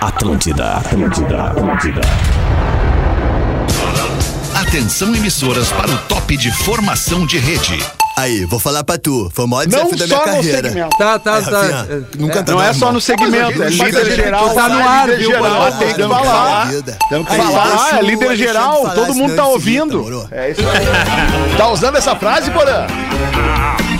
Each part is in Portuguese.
Atlântida, Atlântida, Atlântida. Atenção emissoras para o top de formação de rede. Aí, vou falar pra tu. Foi o maior Não desafio da minha só no carreira. segmento. Tá, tá, É, tá. Rafinha, nunca tá Não é só no segmento, é líder geral. Tá no ar, viu, geral, tem que falar. Temos que falar, é líder geral, todo mundo tá ouvindo. É isso aí. Tá usando essa frase, Porã?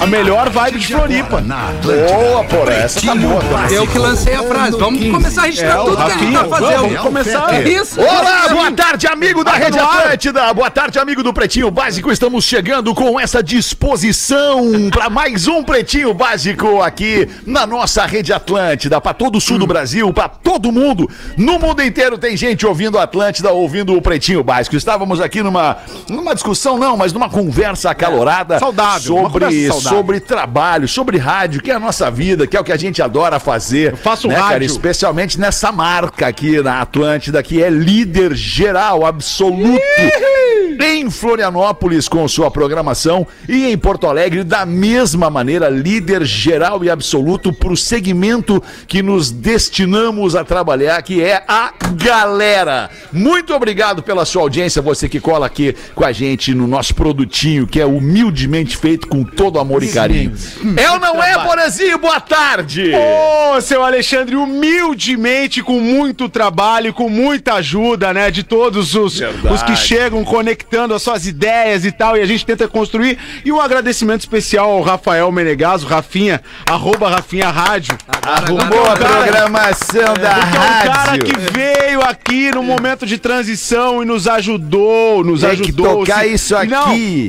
A melhor vibe de Floripa. Boa, Porã, essa tá boa. também. Eu que lancei a frase. Vamos começar a registrar É, o tudo que a gente Rafinha, tá fazendo. vamos começar. É isso. Olá, boa tarde, amigo da Rede Atlântida. Boa tarde, amigo do Pretinho Básico. Estamos chegando com essa disposição para mais um Pretinho Básico aqui na nossa Rede Atlântida, para todo o sul do Brasil, para todo mundo. No mundo inteiro tem gente ouvindo a Atlântida, ouvindo o Pretinho Básico. Estávamos aqui numa, numa discussão, não, mas numa conversa acalorada Saudável, uma sobre, conversa saudável. Sobre trabalho, sobre rádio, que é a nossa vida, que é o que a gente adora fazer. Eu faço né, Cara, rádio. especialmente nessa marca aqui na Atlântida, que é líder geral, absoluto. Em Florianópolis, com sua programação, e em Porto Alegre, da mesma maneira, líder geral e absoluto para o segmento que nos destinamos a trabalhar, que é a galera. Muito obrigado pela sua audiência, você que cola aqui com a gente no nosso produtinho, que é humildemente feito com todo amor e carinho. É ou não é, Borazinho? Boa tarde! Ô, seu Alexandre, humildemente, com muito trabalho, com muita ajuda, né, de todos os, Verdade. os que chegam conectando as suas ideias e tal, e a gente tenta construir. E um agradecimento especial ao Rafael Menegaso, Rafinha, arroba Rafinha Rádio. Arrumou a programação da Porque é um cara rádio. que veio aqui no momento de transição e nos ajudou, nos Tem que ajudou. tocar isso aqui.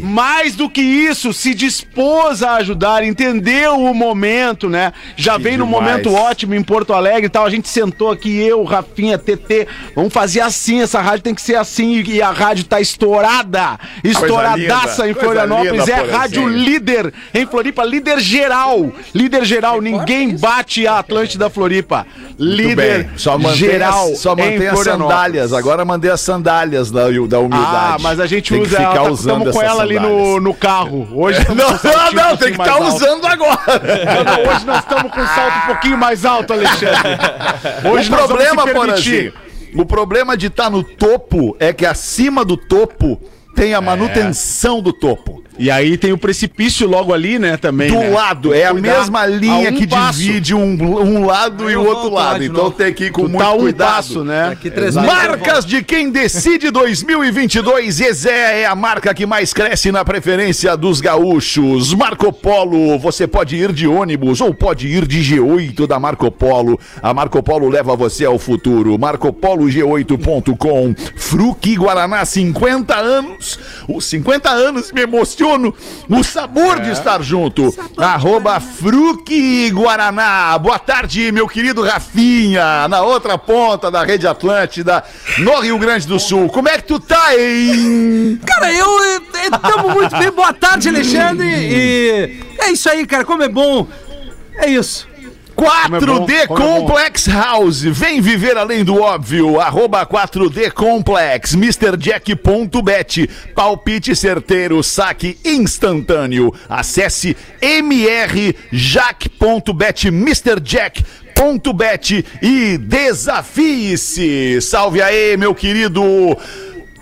Não, mais do que isso, se dispôs a ajudar, entendeu o momento, né? Já Que vem num demais. momento ótimo em Porto Alegre e tal. A gente sentou aqui, eu, Rafinha, TT, vamos fazer assim, essa rádio tem que ser assim e a rádio tá estourada, estouradaça em coisa Florianópolis. linda, é rádio líder em Floripa, líder geral, líder geral. Ninguém bate a Atlântida Floripa. Líder. Só geral as, só mantém as sandálias. Agora mandei as sandálias da, da humildade. Ah, mas a gente Tem que usa ficar ela, tá, usando estamos com ela ali no, sandálias. no carro. Hoje estamos Não, não, não, tem que estar alto. usando agora. Não, não, hoje nós estamos com um salto um pouquinho mais alto, Alexandre. Hoje o problema, permitir. o problema de estar no topo é que acima do topo tem a manutenção do topo. E aí tem o precipício logo ali, né, também. Do né? lado, é a mesma linha a um que passo. divide um, um lado e eu o outro lado. Então novo. tem que ir com Tu muito tá um cuidado. passo, né? Marcas de quem decide 2022. Zezé é a marca que mais cresce na preferência dos gaúchos. Marco Polo, você pode ir de ônibus ou pode ir de G8 da Marco Polo. A Marco Polo leva você ao futuro. MarcoPoloG8.com. Fruque Guaraná, 50 anos. Os 50 anos me emociono. O sabor de estar junto. Arroba Fruque Guaraná. Boa tarde, meu querido Rafinha. Na outra ponta da Rede Atlântida, no Rio Grande do Sul. Como é que tu tá, hein? Cara, eu estamos muito bem. Boa tarde, Alexandre. E é isso aí, cara. Como é bom. É isso. 4D como é bom. Complex House. Vem viver além do óbvio. Arroba 4D Complex. MrJack.bet. Palpite certeiro. Saque instantâneo. Acesse mrjack.bet. MrJack.bet e desafie-se. Salve aí, meu querido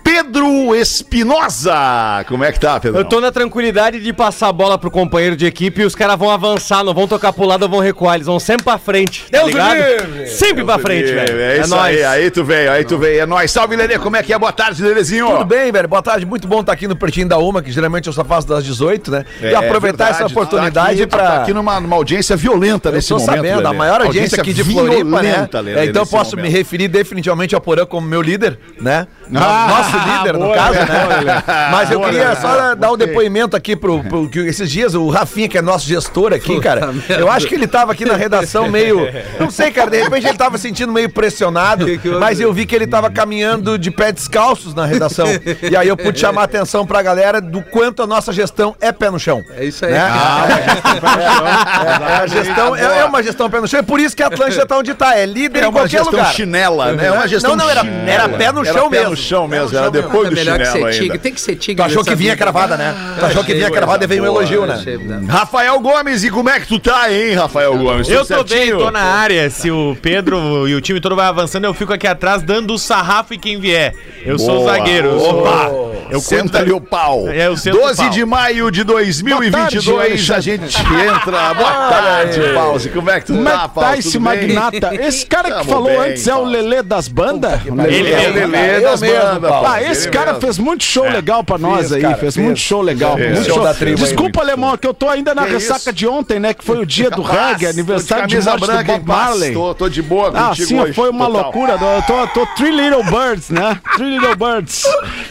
Pedro Espinosa. Como é que tá, Pedro? Eu tô na tranquilidade de passar a bola pro companheiro de equipe e os caras vão avançar, não vão tocar pro lado ou vão recuar, eles vão sempre pra frente, tá Deus ligado? livre! Sempre pra frente, velho. É isso aí, aí tu veio, aí tu veio. É nóis. Salve, Lelê, como é que é? Boa tarde, Lelezinho. Tudo bem, velho? Boa tarde, muito bom estar aqui no Pretinho da Uma, que geralmente eu só faço das 18, né? e aproveitar É verdade, essa oportunidade tá aqui, para Tá aqui numa, numa audiência violenta Eu nesse tô momento. sabendo, a Lelê. maior audiência, aqui de Floripa, né? violenta, Lelê, É, então posso me momento. referir definitivamente ao Porã como meu líder, né? Ah, Nosso líder, no boa, caso, Lelê. né? Mas eu Boa, queria só dar um depoimento aqui pro, pro que esses dias o Rafinha, que é nosso gestor aqui, cara, eu acho que ele tava aqui na redação meio, não sei, cara, de repente ele tava sentindo meio pressionado, Que que mas eu vi que ele tava caminhando de pé descalços na redação. E aí eu pude chamar a atenção pra galera do quanto a nossa gestão é pé no chão. É isso aí. Né? É, a gestão é, é uma gestão pé no chão, é por isso que a Atlântida tá onde tá, é líder É em qualquer lugar. chinela, né? É uma gestão não, não, era, chinela. era pé no Era chão mesmo. Chão mesmo, era depois É do que chinelo ser tigre. ainda. Tem que ser tigre. Tu achou que vinha cravada, né? Tu achou que vinha cravada e veio um elogio, né? Rafael Gomes, e como é que tu tá, hein, Rafael Gomes? Eu tô bem, tô na área. Se o Pedro e o time todo vai avançando, eu fico aqui atrás dando o sarrafo e quem vier. Eu sou o zagueiro. Opa! Eu Senta conto- ali o pau. É, eu sento o 12 pau. de maio de 2022, Boa tarde, a gente entra. Boa tarde, Pause. Como é que tu Como é tá, que tá Pause? esse Tudo bem? magnata? Esse cara que falou antes é o. Lelê das bandas? Ele é o Lelê das mesmo, Paulo. Ah, esse Ele cara mesmo. fez muito show legal pra nós Fez, aí, cara, fez fez. muito show legal. Fez. Muito Show show da tribo aí, Desculpa, muito alemão, que eu tô ainda na Que ressaca isso? de ontem, né? Que foi o dia do reggae, aniversário de, camisa morte branca do Bob. Marley. Tô, tô de boa Ah, sim, hoje, foi uma total. loucura. Eu tô, tô Three Little Birds, né? Three Little Birds.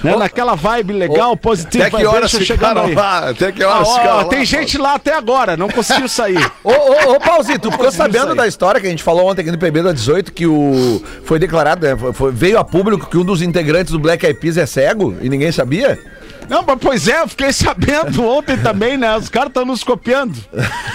né? Naquela vibe legal, positiva. Até que horas ficaram lá? Até que Ah, horas lá? tem gente lá até agora, não conseguiu sair. Ô, ô, ô, Pauzito, tu ficou sabendo da história que a gente falou ontem aqui no PB da 18 que o foi declarado, né, foi- veio a público que um dos integrantes do Black Eyed Peas é cego e ninguém sabia? Não, mas pois é, eu fiquei sabendo ontem também, né? Os caras estão nos copiando.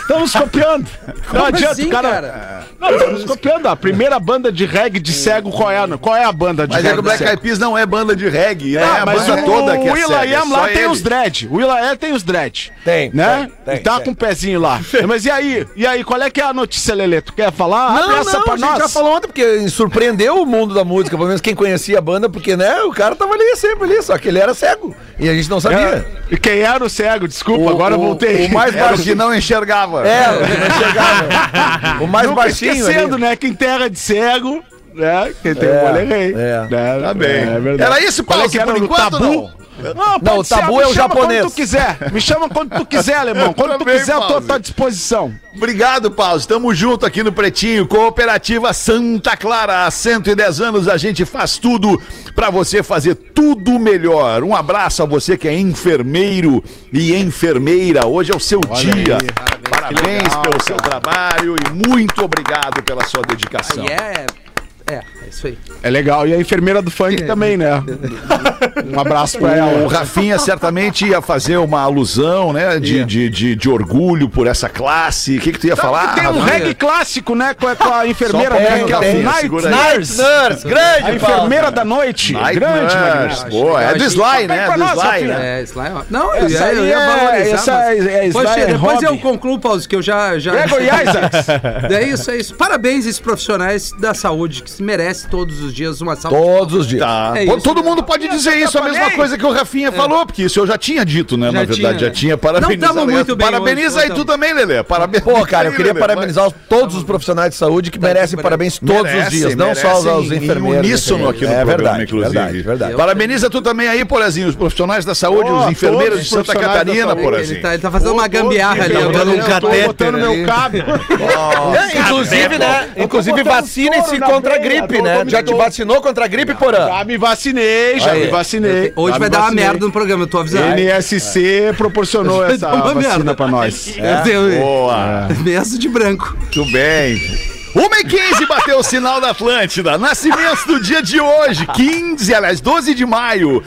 Estão nos copiando. Não adianta, assim, o cara. cara? Não, estão nos copiando. A primeira banda de reggae de cego, qual é? Qual é a banda de Mas é reggae? que o Black? Eyed Peas não é banda de reggae, né? Ah, é a mas banda o, toda que é o Will.i.am é lá tem ele. os dread. O Will.i.am tem os dread. Tem, Né? tem, e tá tem. com o pezinho lá. Mas e aí? E aí, qual é que é a notícia, Lelê? Tu quer falar? Abre Não, essa não, pra a gente nós. já falou ontem, porque surpreendeu o mundo da música, pelo menos quem conhecia a banda, porque, né, o cara tava ali sempre ali, só que ele era cego. E a gente não sabia. É, E quem era o cego? Desculpa, O- agora eu o- voltei. o mais baixinho. que não enxergava. É, o que não chegava. O mais Nunca baixinho. esquecendo, ali. né? Que em terra de cego, né? Quem tem É, o olho é rei. é. Né? Tá bem. É verdade. Era isso, Qual é Paulo, que era por enquanto, tabu? não? Não, Não, o pode ser, tabu me é o chama japonês. Quando tu quiser. Me chama quando tu quiser, alemão. Quando tu Também, quiser, eu tô à Pause. tua disposição. Obrigado, Paulo. Estamos junto aqui no Pretinho. Cooperativa Santa Clara. Há 110 anos a gente faz tudo para você fazer tudo melhor. Um abraço a você que é enfermeiro e enfermeira. Hoje é o seu dia. Parabéns, pelo seu trabalho e muito obrigado pela sua dedicação. Aí é. É, é isso aí. É legal. E a enfermeira do funk também, né? Um abraço pra O ela. Rafinha certamente ia fazer uma alusão, né? De, de, de, de orgulho por essa classe. O que, que tu ia falar? Tem um Rafinha? reggae clássico, né? Com a, com a enfermeira Só né, que é a Night. Nurse. Nurse, grande, A enfermeira da noite. Night grande, Nurse. Magnata. Boa, é Eu do Sly, né? Pra Do Sly, né? É, Sly, ó. Não, eu, ia- eu aí ia é- valorizar. essa mas- é- é Sly, é depois eu hobby. concluo, Paulo, que eu já. já... Gregory Isaacs. É isso, é isso. Parabéns a esses profissionais da saúde que se merecem todos os dias uma saúde. Todos os dias. Tá. É isso. Todo mundo pode dizer isso, a mesma coisa que o Rafinha falou, porque isso eu já tinha dito, né? Já na verdade, tinha, já né? tinha. Parabeniza, Não muito bem Parabeniza hoje, aí tu tamo. também, Lelê. Parabéns. Pô, cara, eu queria Lelê. parabenizar os- todos os profissionais de saúde que merecem parabéns todos os Merece, dias, não só os, merece os em- enfermeiros. Uníssono aqui no é programa, verdade, inclusive. verdade, verdade. Parabeniza tu também aí, Porazinho, os profissionais da saúde, os enfermeiros de os Santa Catarina. Porazinho. Ele tá, ele tá fazendo uma gambiarra ali. Eu agora, tô né? botando- botando meu cabo. É, inclusive, né? Inclusive, botando na contra gripe, né? Já te vacinou contra a gripe, Porã? Já me vacinei, já Aí. me vacinei. Hoje Já vai dar uma merda no programa, eu tô avisando. NSC proporcionou Vai essa vacina merda. pra nós. Boa. Mesmo de branco. Muito bem. Uma e 15 bateu o sinal da Atlântida. Nascimento do dia de hoje, 15, aliás, 12 de maio.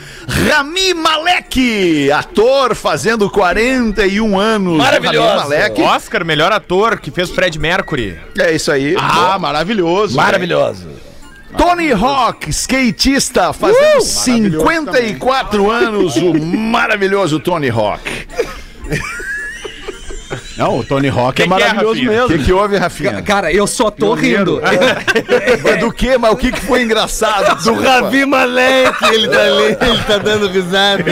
Rami Malek, ator fazendo 41 anos. Maravilhoso. Rami Malek. Oscar, melhor ator que fez Fred Mercury. É isso aí. Ah, maravilhoso. Maravilhoso. Tony Hawk, skatista, fazendo 54 anos, o maravilhoso Tony Hawk. Não, o Tony Hawk Que é que é, maravilhoso Rafinha? O mesmo. que, que houve, Rafinha? Cara, eu só tô rindo. Mas Do que? Mas o que, que foi engraçado? Do Ravi Malek, ele tá ali, ele tá dando risada.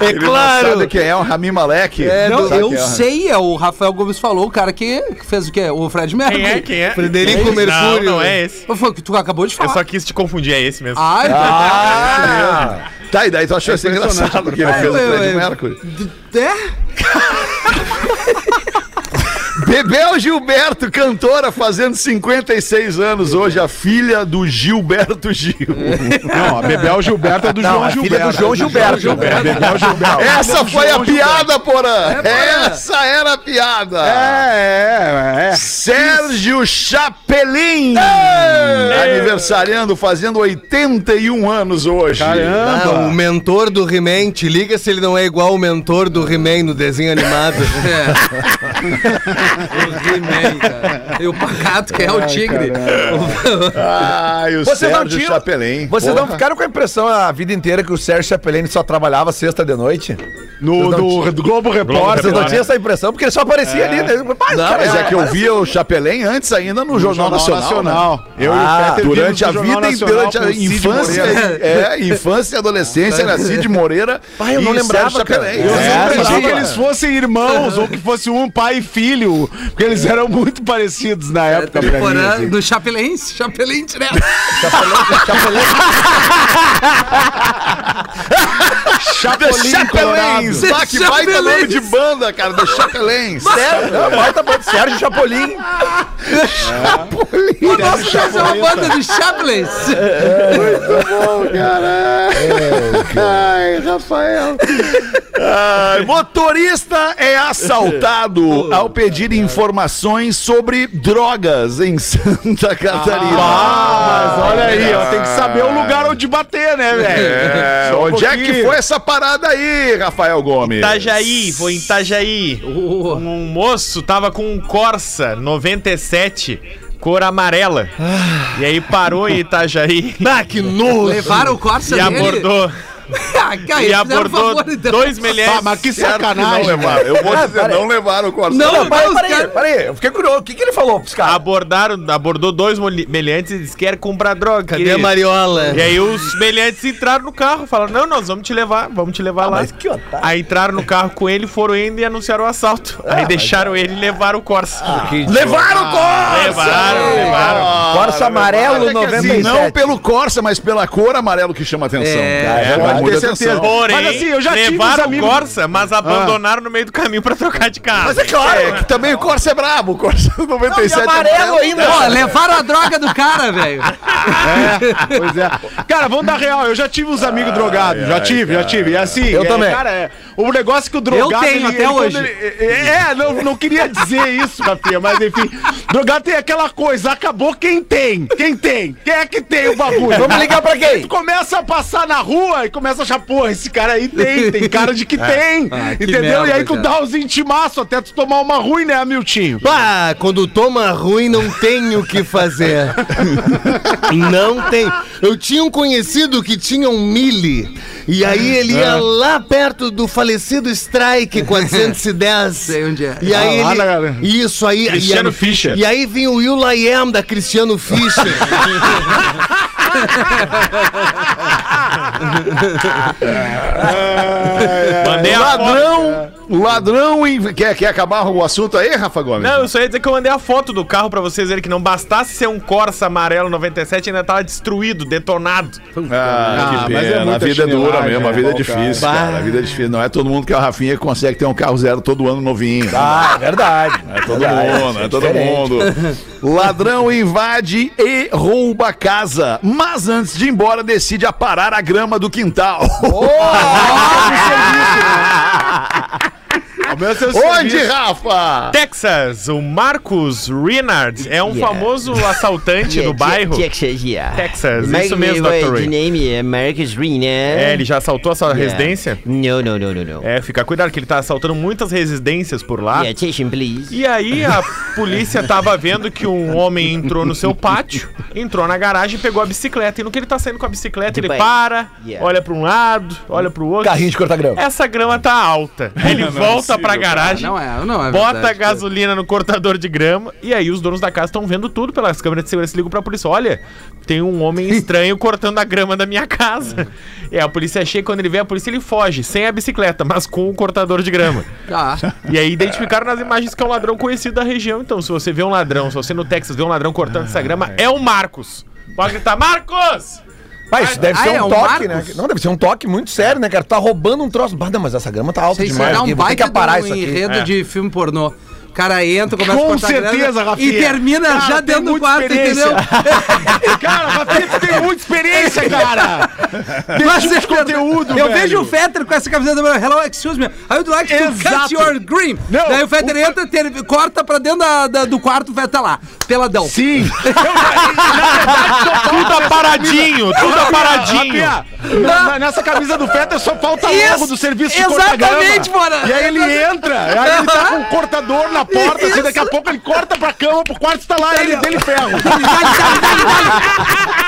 É, Ele não sabe quem é o Rami Malek? Não, Sabe eu quem é o- sei, é o Rafael Gomes falou, o cara que, que fez o quê? O Fred Mercury. Quem é? Quem é? Frederico Não, Mercúrio. Não, é esse. Foi o que tu acabou de Eu falar. só quis te confundir, é esse mesmo. Ai, Ah! Tá, e daí tu achou isso engraçado que ele fez o Fred Mercury? é? Bebel Gilberto, cantora, fazendo 56 anos hoje, a filha do Gilberto Gil. Não, a Bebel Gilberto é do Não, João a filha Gilberto. do João Gilberto. É, Bebel Gilberto. Essa foi a piada, porã! Essa era a piada! É, é, é. Sérgio Chapelin! Aniversariando, fazendo 81 anos hoje. Caramba. Ah, o mentor do He-Man, te liga se ele não é igual o mentor do He-Man no desenho animado. O He-Man, cara. E o Pacato, que é o tigre. Ai, o Vocês não Sérgio tinham- Chapelin. Vocês não Porra. ficaram com a impressão a vida inteira que o Sérgio Chapelin só trabalhava sexta de noite? No, no, do Globo Repórter. Vocês não tinham essa impressão? Porque ele só aparecia ali, né? Mas, Não, mas é que eu via o Chapelin antes ainda no Jornal, Nacional. né? Eu Ah, e o Peter Durante a no vida e durante a Nacional infância, é, infância e adolescência, era Cid Moreira Pai, eu não e lembrava, Sérgio cara. Chapelin. Eu É, sempre achei lembrava. que eles fossem irmãos ou que fosse um pai e filho, porque eles eram muito parecidos na época pra mim. Temporada assim. do Chapelin, Chapelin direto. Chapolin Chapelins! Colorado. Ah, que baita Chapelins. nome de banda, cara, The Chapelins. Baita banda, Sérgio Chapolin. O nosso caso é uma banda de Chaplins. Ai, Rafael. Ai, motorista é assaltado ao pedir informações sobre drogas em Santa Catarina. Ah, mas olha aí, ó, tem que saber o lugar onde bater, né, velho? É, um onde é que foi essa parada aí, Rafael Gomes? Itajaí, foi em Itajaí. Um moço tava com um Corsa 97, cor amarela. E aí parou em Itajaí Ah, que nojo. Levaram o Corsa e dele. abordou. Ah, cara, E abordou favor, então. dois milhares. Ah, mas que Certo que sacanagem, não levaram. Eu vou Ah, dizer, não levaram o Corsa. Não, Não, peraí, os peraí, caras- peraí. Eu fiquei curioso. O que, que ele falou pros caras? Abordaram, abordou dois meliantes e disse que quer comprar droga. Cadê querido. a Mariola? E aí os meliantes entraram no carro, falaram, não, nós vamos te levar, vamos te levar lá. mas que otário. Aí entraram no carro com ele, foram indo e anunciaram o assalto. aí deixaram ele e levaram o Corsa. Levaram o Corsa! levaram, levaram. Corsa amarelo É que assim, 97. não pelo Corsa, mas pela cor amarelo que chama atenção. É, chama pode ter certeza. Porém, Mas assim, eu já tive uns levaram amigos- o Corsa, mas abandonaram no meio do caminho pra trocar de carro. Mas é claro, é que também o Corsa é brabo. O Corsa 97 Não, e amarelo ainda. Ó, levaram a droga do cara, velho. É, pois é. Cara, vamos dar real. Eu já tive uns amigos drogados. Já tive, já tive. E assim, Eu é, também. Cara, é, o negócio que o drogado. tenho até quando hoje. ele- é, não, não queria dizer isso, Rafinha, mas enfim. Drogado tem aquela coisa, acabou quem tem. Quem tem? Quem é que tem o bagulho? Vamos ligar pra quem? Tu começa a passar na rua e começa a achar, porra, esse cara aí tem, tem cara de que tem. Ah, que entendeu? e aí merda, tu cara. dá os intimaços até tu tomar uma ruim, né, Miltinho? Pá, quando toma ruim não tem o que fazer. Não tem. Eu tinha um conhecido que tinha um mili. E aí ele ia lá perto do falecido Strike 410. Sei onde é. E aí Ah, lá ele. na galera. Isso aí. Cristiano e aí, Fischer. E aí vinha o Will I Am da Cristiano Fischer. Mandei a foto. ladrão, ladrão em- quer, quer acabar o assunto aí, Rafa Gomes? Não, eu só ia dizer que eu mandei a foto do carro pra vocês verem que não bastasse ser um Corsa amarelo 97, ainda tava destruído, detonado. Ah, que mas é pena. a muita vida é dura mesmo, a né, vida é o cara. difícil, cara. A vida é difícil. Não é todo mundo que é o Rafinha que consegue ter um carro zero todo ano novinho. Ah, é verdade. É todo mundo, é todo mundo. Ladrão invade e rouba a casa, mas antes de ir embora decide aparar a grama do quintal. Seu Onde, serviço. Rafa? Texas, o Marcus Renard é um famoso assaltante do bairro. Texas, yeah. Texas, My- isso mesmo, Dr. Ray. name é Marcus Rina. É, ele já assaltou a sua residência? No, no, no, no, no. É, fica cuidado que ele tá assaltando muitas residências por lá. Yeah, attention, please. E aí a polícia tava vendo que um homem entrou no seu pátio, entrou na garagem e pegou a bicicleta. E no que ele tá saindo com a bicicleta, ele Dubai. para, Yeah. olha pra um lado, olha pro outro. Carrinho de cortar grama. Essa grama tá alta. Ele volta pra garagem, Não é, não é bota verdade, gasolina no cortador de grama e aí os donos da casa estão vendo tudo pelas câmeras de segurança e ligam pra polícia. Olha, tem um homem estranho cortando a grama da minha casa. E a polícia chega, quando ele vê a polícia, ele foge, sem a bicicleta, mas com o cortador de grama. Tá. E aí identificaram nas imagens que é um ladrão conhecido da região. Então, se você vê um ladrão, se você no Texas vê um ladrão cortando essa grama, é o Marcos. Pode gritar, Marcos! Mas isso deve Ah, ser é um toque, né? Não, deve ser um toque muito sério, né, cara? Tu tá roubando um troço. Bah, não, mas essa grama tá alta Vocês demais. será aqui, um Vou ter que aparar de isso um aqui. enredo de filme pornô. O cara entra, começa Com a cortar certeza, grana Rafinha. E termina Cara, já dentro do quarto, entendeu? Cara, Rafinha, tu tem muita experiência, cara. Mas é de conteúdo, Eu velho. vejo o Fetter com essa camiseta Hello, excuse me. I would like to cut Exato. your green. Não, Daí o Fetter entra, ter- corta pra dentro da- da- do quarto, o Fetter tá lá. Peladão. Sim. Tudo aparadinho, tudo aparadinho. Rafinha, na- nessa camisa do Feta só falta Isso, logo do serviço de exatamente. Bora. E aí ele entra, aí ele tá com o cortador na na porta, assim, daqui a pouco ele corta pra cama, pro quarto tá lá, ele dele ferro.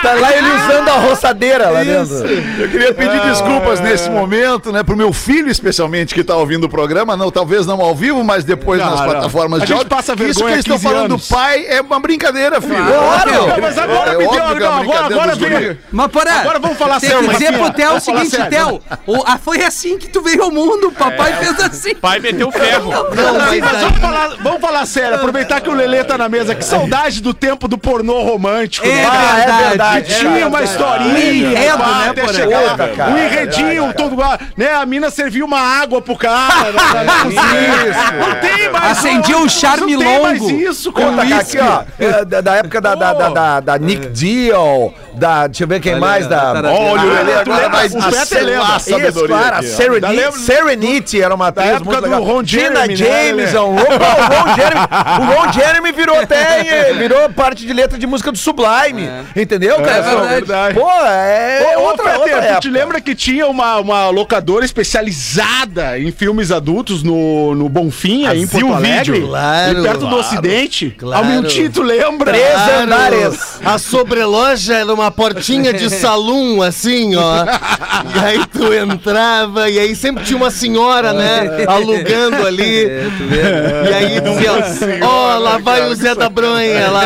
Tá lá ele usando a roçadeira lá dentro. Eu queria pedir desculpas nesse momento, né, pro meu filho especialmente que tá ouvindo o programa, não, talvez não ao vivo, mas depois Não, nas não. plataformas A de gente áudio. passa Isso que eles estão 15 falando do pai é uma brincadeira, filho. Claro. Mas agora É me deu, óbvio é uma não, agora, agora vem. Mas, porra, Agora vamos falar tem sério, que dizer pro Theo o seguinte. Theo, ah, foi assim que tu veio ao mundo, o papai fez assim. Pai meteu ferro. Não, mas vamos falar, vamos falar sério, aproveitar que o Lelê tá na mesa. Que saudade do tempo do pornô romântico, É né? Ah, é verdade. Que tinha uma historinha, enredo, pá, né, até Porã? chegar Puta, cara, um é enredinho, todo né? A mina servia uma água pro cara. né. Não tem mais. Acendia um charme não tem mais longo. isso, Conta, cara. aqui, ó. é, Da, da época da, da, da, da, da Nick Deal, da. Deixa eu ver quem mais. Da. Olha, Olha, o Lelê Ah, tu lembra? a sabedoria. claro, a. Serenity, Serenity era uma atriz época muito do legal. Tina né, Jameson, o, o Ron Jeremy, o Ron Jeremy virou até virou parte de letra de música do Sublime, entendeu, cara? É verdade. Pô, é, Ô, ô, outra, Peter, outra tu época. te lembra que tinha uma, uma locadora especializada em filmes adultos no, no Bonfim, aí em Porto Alegre? Vídeo. Claro, E perto do claro, Ocidente? claro. Hamilton, tu lembra? Três Claro. andares. A sobreloja era uma portinha de salão, assim, ó. E aí tu entrava, e aí sempre tinha uma senhora, né? Alugando ali. E aí dizia, ó, lá vai o Zé da Bronha lá.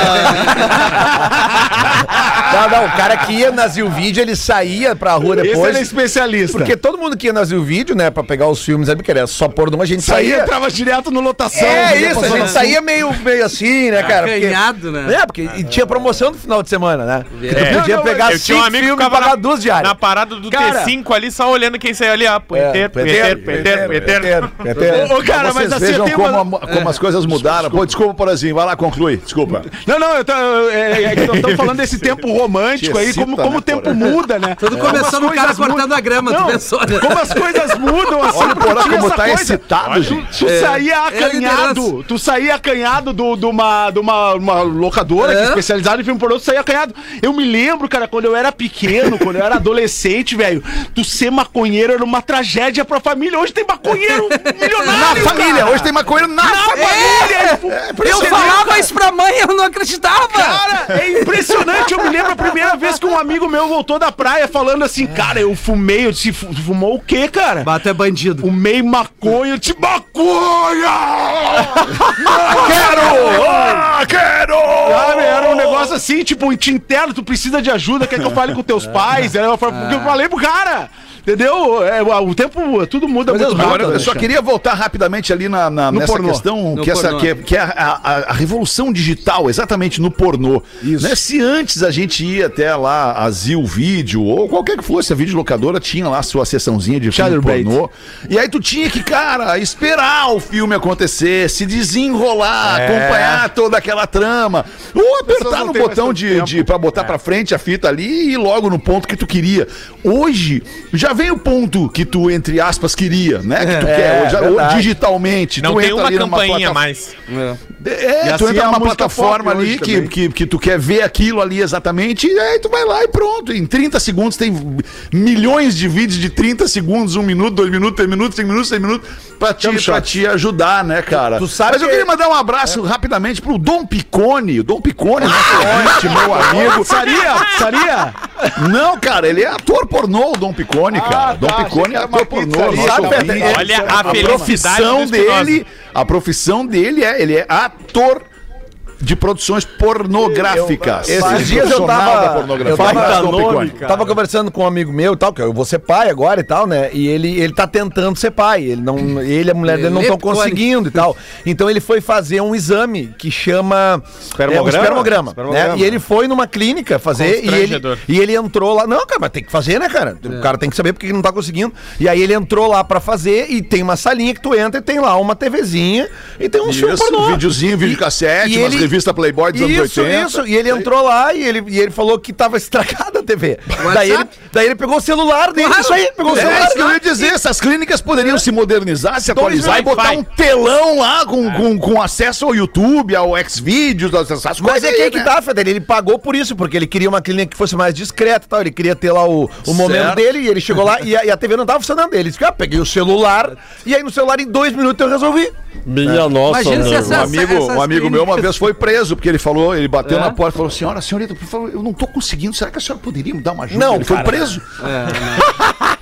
Não, não, o cara que ia na Zilvídeo, ele saía pra rua Esse depois. era especialista. Porque todo mundo que ia na Zilvídeo, né, pra pegar os filmes, sabe que era só pornô, a gente Saía, saía. entrava direto no lotação. É isso, a gente saía meio, meio assim, né, cara? Porque- Acanhado, né? É, porque e tinha promoção no final de semana, né? É. Tu podia Não, não, pegar eu tinha um cinco amigo que filmes e pagar na- duas diárias. Na parada do Cara. T5 ali, só olhando quem saiu ali, ó. É, Poeter, poeter, poeter, poeter. Peter. Ô, cara, mas assim, vejam tem como, uma... a- como as coisas mudaram. Pô, desculpa, Porazinho. Vai lá, conclui. Desculpa. Não, não, eu tô, é, é, que nós estamos falando desse tempo romântico aí, Excita, como, como né, o tempo Porã? muda, né? Tudo Como começou no cara cortando a grama, tu Não, pensou, né? Como as coisas mudam, assim, Olha tinha como essa tá coisa. excitado, gente. Tu saía acanhado, tu saía acanhado do- de uma, de uma, uma locadora é É? especializada em filme pornô, tu saía acanhado. Eu me lembro, cara, quando eu era pequeno, quando eu era adolescente, velho, tu ser maconheiro era uma tragédia pra família. Hoje tem maconheiro milionário, Na família. cara. Hoje tem maconheiro na, Na família. Família! Eu falava isso pra mãe, eu não acreditava. Cara, é impressionante. Eu me lembro a primeira vez que um amigo meu voltou da praia falando assim, cara, eu fumei. Eu disse, "Fu- fumou o quê, cara? Bato é bandido. Fumei maconha. Eu disse, maconha! Quero! Ah, quero! Sabe, era um negócio assim, tipo, te interno, tu precisa de ajuda, quer que eu fale com teus pais? Que eu falei pro cara. Entendeu? É, o tempo, tudo muda muito Agora, rápido. eu só né, queria voltar rapidamente ali na, na- nessa pornô. questão No que, essa, que é, que é a, a- a revolução digital, exatamente no pornô. Né? Se antes a gente ia até lá a Zil Vídeo, ou qualquer que fosse, a videolocadora tinha lá a sua sessãozinha de filme pornô. E aí tu tinha que, cara, esperar o filme acontecer, se desenrolar, acompanhar toda aquela trama. Ou apertar no botão de, tempo. de pra botar pra frente a fita ali e ir logo no ponto que tu queria. Hoje, já vem o ponto que tu, entre aspas, queria, né? Que tu quer. Hoje, verdade. digitalmente. Não tu tem entra uma ali numa campainha plataforma- mais. É, E tu assim entra é numa plataforma ali que, que, que tu quer ver aquilo ali exatamente, e aí tu vai lá e pronto. Em 30 segundos tem milhões de vídeos de 30 segundos, 1 minuto, 2 minutos, 3 minutos, 5 minutos, 6 minutos, pra te, pra te ajudar, né, cara? Tu sabe Mas eu que- queria mandar um abraço rapidamente pro Dom Picone. O Dom Picone, nosso ouvinte, meu amigo. Saria? Saria? Não, cara, ele é ator pornô, o Dom Picone, cara. Dom tá, Picone é ator uma pornô. Olha a a profissão dele, a profissão dele é, ele é ator de produções pornográficas. Esses dias eu tava, eu tava, Picone. tava conversando com um amigo meu e tal, que eu vou ser pai agora e tal, né? E ele, ele tá tentando ser pai. Ele, não, ele e a mulher dele não estão conseguindo e tal. Então ele foi fazer um exame que chama Espermograma? é, um espermograma, Espermograma. né? E ele foi numa clínica fazer e ele, e ele entrou lá. Não, cara, mas tem que fazer, né, cara? O cara tem que saber porque que não tá conseguindo. E aí ele entrou lá pra fazer e tem uma salinha que tu entra e tem lá uma TVzinha e tem um filme pornô. videozinho, videocassete, E umas ele, revista Playboy dos anos Isso, 80. isso. E ele entrou lá e ele, e ele falou que tava estragada a TV. Daí ele, daí ele pegou o celular dele. Claro. Isso aí, pegou o É celular. isso que eu ia dizer, essas clínicas poderiam se modernizar, se atualizar e botar um telão lá com, com, com acesso ao YouTube, ao Xvideos, essas Mas coisas. é que aí, aí que né? tá, Feder. Ele pagou por isso, porque ele queria uma clínica que fosse mais discreta e tal. Ele queria ter lá o, o momento dele e ele chegou lá e a, e a TV não tava funcionando. Ele disse que ah, peguei o celular e aí no celular em dois minutos eu resolvi. Minha nossa, Imagina se nego. essa- Um amigo, essas um amigo meu uma vez foi preso, porque ele falou, ele bateu É? na porta e falou: Senhora, senhorita, por favor, eu não tô conseguindo. Será que a senhora poderia me dar uma ajuda? Não, ele foi cara. preso. É,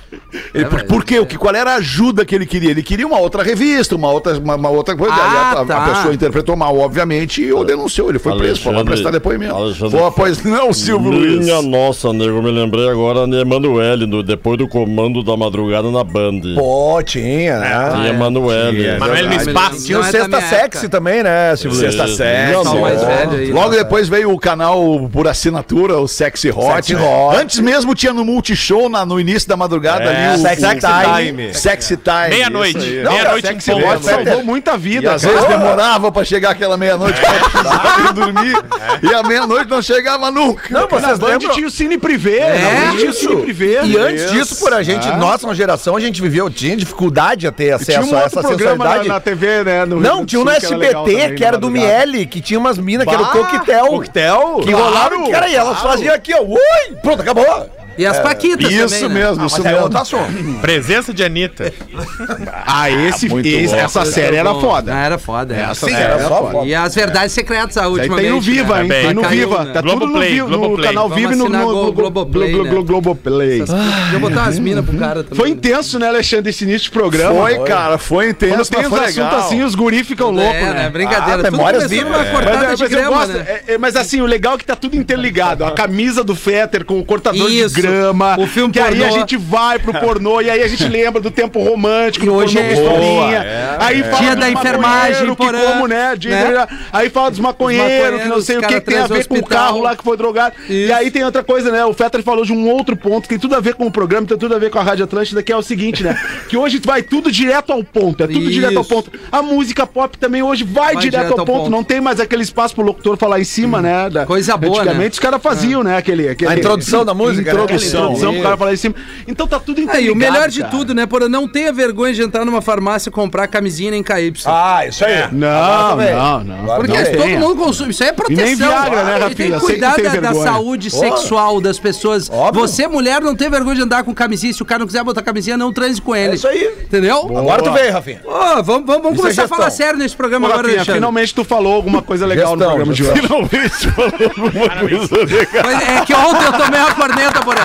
Ele, por, por quê? O que, qual era a ajuda que ele queria? Ele queria uma outra revista, uma outra, uma, uma outra coisa. Ah, Aí a, a- a tá. pessoa interpretou mal, obviamente, e o denunciou. Ele foi preso, foi lá Alexandre- prestar depoimento. Alexandre- Foi, pois não, Silvio Luiz. Minha nossa, nego, me lembrei agora de Emanuele, no, depois do comando da madrugada na Band. Pô, tinha, né? Tinha Emanuele. Manoel no Verdade. espaço. Tinha o é Sexta minha Sexy época. também, né, Silvio? Sexta Isso. Sexy. Minha aí. Logo depois veio o canal por assinatura, o Sexy Hot. Sexy Hot. Antes mesmo tinha no Multishow, na, no início da madrugada É, ali, o Sexy Time. Sexy Time. Meia-noite. Meia-noite em ponto. Salvou muita E vida, às cara. vezes demorava pra chegar aquela meia-noite pra precisava ir dormir. E a meia-noite não chegava nunca. Não, vocês lembram? tinha o Cine Privé. É, tinha o Cine Privé. E antes disso, por a gente, nossa geração, a gente viveu, tinha dificuldade a ter E tinha acesso um a essa sensualidade. na TV, né? Não, tinha um no SBT, que era do madrugada. Miele, que tinha umas minas, que era o coquetel. Coquetel? Que rolava, cara, e elas faziam aqui, ó. Ui! Pronto, acabou. E as Paquitas Isso também, né? mesmo, isso Mas é mesmo. outro assunto. Presença de Anitta. Ah, esse, muito esse- bom. essa série era foda. Não, era foda. é. Essa Sim, série era era foda. foda. E as verdades secretas, a Aí última tem no Viva, hein? Tem no Caiu, Viva. né? Tá tudo no, Globoplay, Vi- no Globoplay. canal Vamos Viva e no, assinar no, Glo- Globoplay, Glo- né? Glo- Globoplay. Podia botar umas minas pro cara também. Foi intenso, né, Alexandre, esse início de programa. Foi, cara, foi intenso, tem mas os foi assuntos legal. assim, os guri ficam loucos, É, né? né? Brincadeira. Ah, memórias começou vivas, numa é. cortada Mas, de mas eu grama, gosto, né? é- é- mas assim, o legal é que tá tudo interligado. A camisa do Fetter com o cortador Isso. de grama. O filme que aí pornô. a gente vai pro pornô e aí a gente lembra do tempo romântico, E hoje pornô é- historinha. Boa, Aí fala Dia da enfermagem, Porã, como, né? Dia né? Aí fala dos maconheiros, maconheiros, que não sei o que, tem a ver com o hospital. carro lá que foi drogado. E Isso. aí tem outra coisa, né? O Fetter falou de um outro ponto que tem tudo a ver com o programa, tem tudo a ver com a Rádio Atlântida, que é o seguinte, né? Que hoje vai tudo direto ao ponto, é tudo Isso. direto ao ponto. A música pop também hoje vai, direto, ao ponto. não tem mais aquele espaço pro locutor falar em cima, né? Da- Coisa boa, Antigamente né? os caras faziam, né? Aquele, aquele- A introdução da música, né? Introdução, Introdução. pro cara falar em cima. Então tá tudo É, interligado, e o melhor de cara. tudo, né? Por não tenha vergonha de entrar numa farmácia e comprar camisinha nem KY. Ah, isso aí. Não, também. não, não. Agora Porque também. todo mundo consome. Isso aí é proteção. nem Viagra, né, E Rafinha? Tem que cuidar tem da, da saúde sexual das pessoas. Óbvio. Você, mulher, não tem vergonha de andar com camisinha. Se o cara não quiser botar camisinha, não transe com ele. É isso aí. Entendeu? Agora tu veio, Rafinha. Ô, vamos vamos, vamos é começar a gestão. falar sério nesse programa Ô, agora, Rafinha, Alexandre. finalmente tu falou alguma coisa legal no Gestão, programa de hoje. Finalmente falou alguma coisa legal. Mas é que ontem eu tomei uma corneta,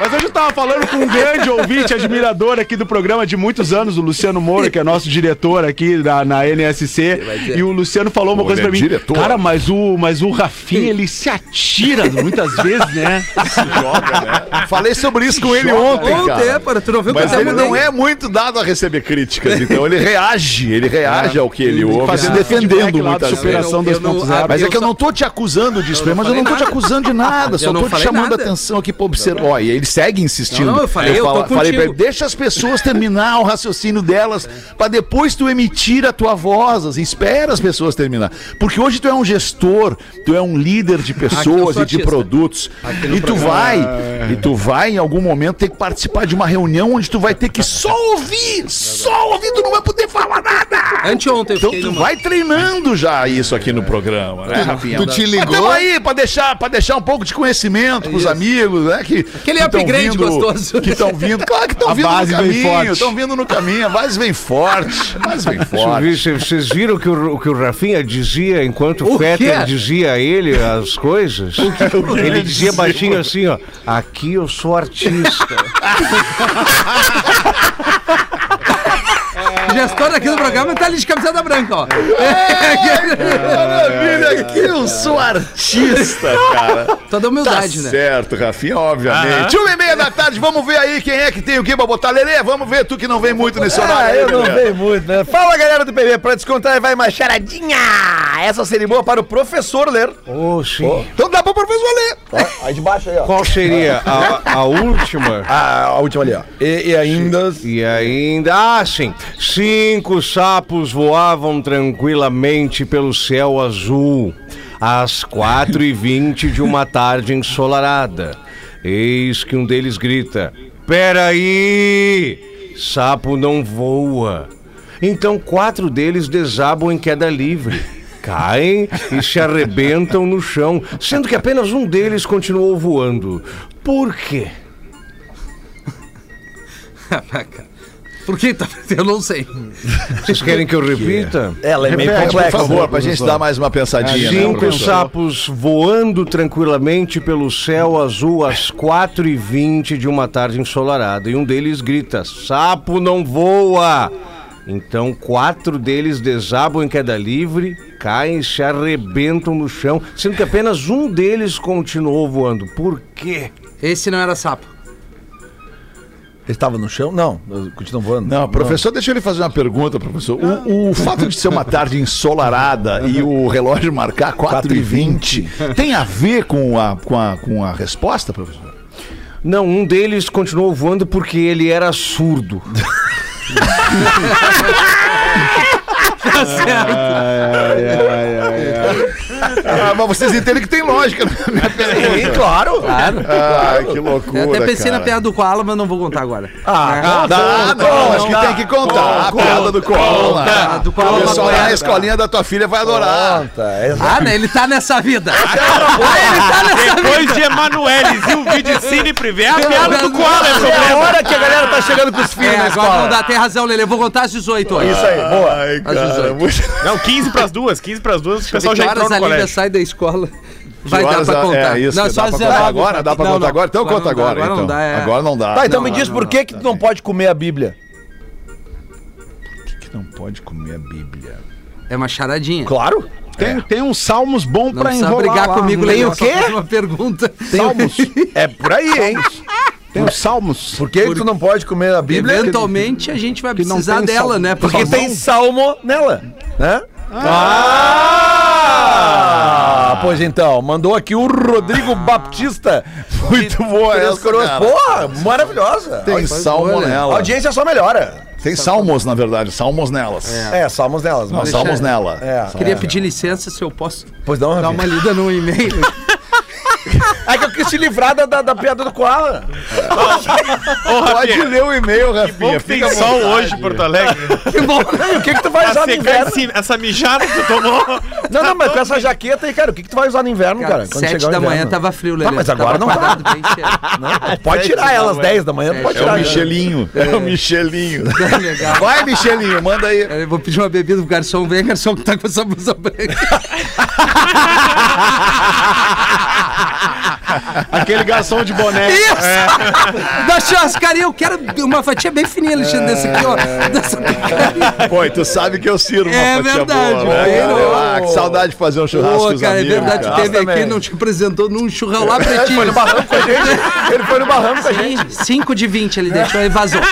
Mas hoje eu tava falando com um grande ouvinte, admirador aqui do programa de muitos anos, o Luciano Moura, que é nosso diretor aqui na, na NSC. E o Luciano falou uma coisa pra é mim. diretor. Cara, mas o, mas o Rafinha, ele se atira muitas vezes, né? Falei sobre isso com ele ontem, Ontem, é, cara. porra. Tu não viu que Mas ele não é muito dado a receber críticas, então ele reage, ele reage ao que ele ouve, se Fazendo defendendo muitas vezes. superação Eu não- eu não- 2.0. Mas é que eu não tô te acusando disso, mas eu não tô falei te acusando de nada, só Eu tô te chamando nada. a atenção aqui pra observar. Ó, e ele segue insistindo. Não, não, eu falei, eu fala- falei pra ele, deixa as pessoas terminar o raciocínio delas, pra depois tu emitir a tua voz, assim, espera as pessoas terminar. Porque hoje tu é um gestor, tu é um líder de eu pessoas e de produtos. No E tu vai, e tu vai em algum momento ter que participar de uma reunião onde tu vai ter que só ouvir, só ouvir, tu não vai poder falar nada. Anteontem eu Então tu numa... vai treinando já isso aqui no programa, né, Rafinha? tu te Mas ligou? tamo aí pra deixar, pra deixar um pouco de conhecimento pros amigos, né? Que, Aquele que upgrade vindo- gostoso. Que estão vindo, claro que estão vindo no base caminho, estão vindo no caminho, a base vem forte, a base vem forte. Vocês vocês viram que o, que o Rafinha dizia enquanto O o Fetter quê? dizia a ele as coisas? Ele dizia baixinho assim, ó. Aqui eu sou artista. Gestor aqui do programa tá ali de camiseta branca, ó. Maravilha, que eu sou artista, cara. Toda Tá humildade, né? certo, Rafinha, obviamente. Uma e meia da tarde, vamos ver aí quem é que tem o que pra botar. Lelê, vamos ver, tu que não vem muito nesse horário. Ah, eu não vejo muito, né? Fala, galera do PB, pra descontar vai uma charadinha. Essa seria boa para o professor ler. Oh, sim. Então dá pro professor ler. Aí de baixo aí, ó. Qual seria a, a última? A, a última ali, ó. E, e ainda... E ainda. Ah, sim. Se Cinco sapos voavam tranquilamente pelo céu azul, às quatro e vinte de uma tarde ensolarada. Eis que um deles grita: Peraí! Sapo não voa. Então quatro deles desabam em queda livre. Caem e se arrebentam no chão, sendo que apenas um deles continuou voando. Por quê? Por que tá? Eu não sei. Vocês querem que eu repita? Ela é meio complexa, por favor, pra gente professor. dar mais uma pensadinha, né, Cinco professor? sapos voando tranquilamente pelo céu azul às 4h20 de uma tarde ensolarada. E um deles grita: Sapo não voa! Então, quatro deles desabam em queda livre, caem e se arrebentam no chão, sendo que apenas um deles continuou voando. Por quê? Esse não era sapo. Ele estava no chão? Não, continuam voando. Não, professor, deixa eu lhe fazer uma pergunta, professor. O, o fato de ser uma tarde ensolarada e o relógio marcar 4h20 tem a ver com a, com, a, com a resposta, professor? Não, um deles continuou voando porque ele era surdo. Tá certo. Ah, mas vocês entendem que tem lógica na minha pergunta. claro. Claro. Ai, que loucura, Eu até pensei cara. na piada do Koala, mas não vou contar agora. Ah, Ah, não, acho que tem que contar a piada do Koala. Conta, do Koala O pessoal na escolinha da tua filha vai adorar. Ah, né? Ele tá nessa vida. Ah, ele tá nessa vida. Depois de Emanueles e o vídeo Cine Privé, a piada do Koala é É a problema. hora que a galera tá chegando com os filhos É, na agora escola. não dá, tem razão, Lele. Eu vou contar às 18 hoje. Isso aí, boa. Ai, Às cara, 18. muito... Não, 15 pras duas, 15 pras duas, o pessoal já entrou horas no a Colégio. sai da escola. Vai Que dar horas pra é- contar. É isso, não, que só dá pra contar 19. agora? Dá pra Não, contar não. agora? Então Agora conta dá, agora. Agora então. não dá, é. Agora não dá. Tá, então me diz por que que tu não pode comer a Bíblia? que não pode comer a Bíblia. É uma charadinha. Claro. Tem, tem uns salmos bons Não pra enrolar brigar lá, comigo, né? Lele. o quê? uma pergunta. Salmos. É por aí, hein? Tem os salmos. Por que que tu não pode comer a Bíblia? Eventualmente a gente vai Que precisar tem dela, sal- né? Porque tem salmo nela, né? Ah! Pois então, mandou aqui o Rodrigo Baptista. Muito boa Três essa, coroas. cara. Porra, maravilhosa. Tem salmo. A nela. audiência só melhora. Tem salmos, na verdade. Salmos nelas. É, salmos nelas. Nós mas- salmos nela. É. Queria pedir licença se eu posso Pois não, dar Rafinha. uma lida no e-mail. É que eu quis te livrar da, da, da piada do Koala. Ô, Pode Rafinha, ler o e-mail, bom Rafinha. que tem Fica à sol vontade. hoje em Porto Alegre. Que bom. E o que que tu vai Pra usar no secar inverno? esse- essa mijada que tu tomou. Não, não, mas com essa jaqueta aí, cara, o que que tu vai usar no inverno, cara? Cara, quando sete chegar o da manhã inverno? tava frio, Lele. Não, mas agora não tá. quadrado, bem cedo. Não, pode tirar ela às 10 da manhã, pode É o tirar. Michelinho. É o Michelinho. Legal. Vai, Michelinho, manda aí. Eu vou pedir uma bebida pro garçom. Vem, garçom, que tá com essa blusa branca. Aquele garçom de boné. Isso! Da churrascaria, eu quero uma fatia bem fininha, Alexandre, desse aqui, ó. Dessa picanha. Pô, e tu sabe que eu sirvo uma É fatia verdade, boa, né, bem legal. Ah, que saudade de fazer um churrasco Pô, cara, é amigos, verdade, cara. teve aqui, não te apresentou num churrão lá Ele pretinho. foi no barranco com a gente. Ele foi no barranco com a gente. 5 de 20 ele deixou e vazou.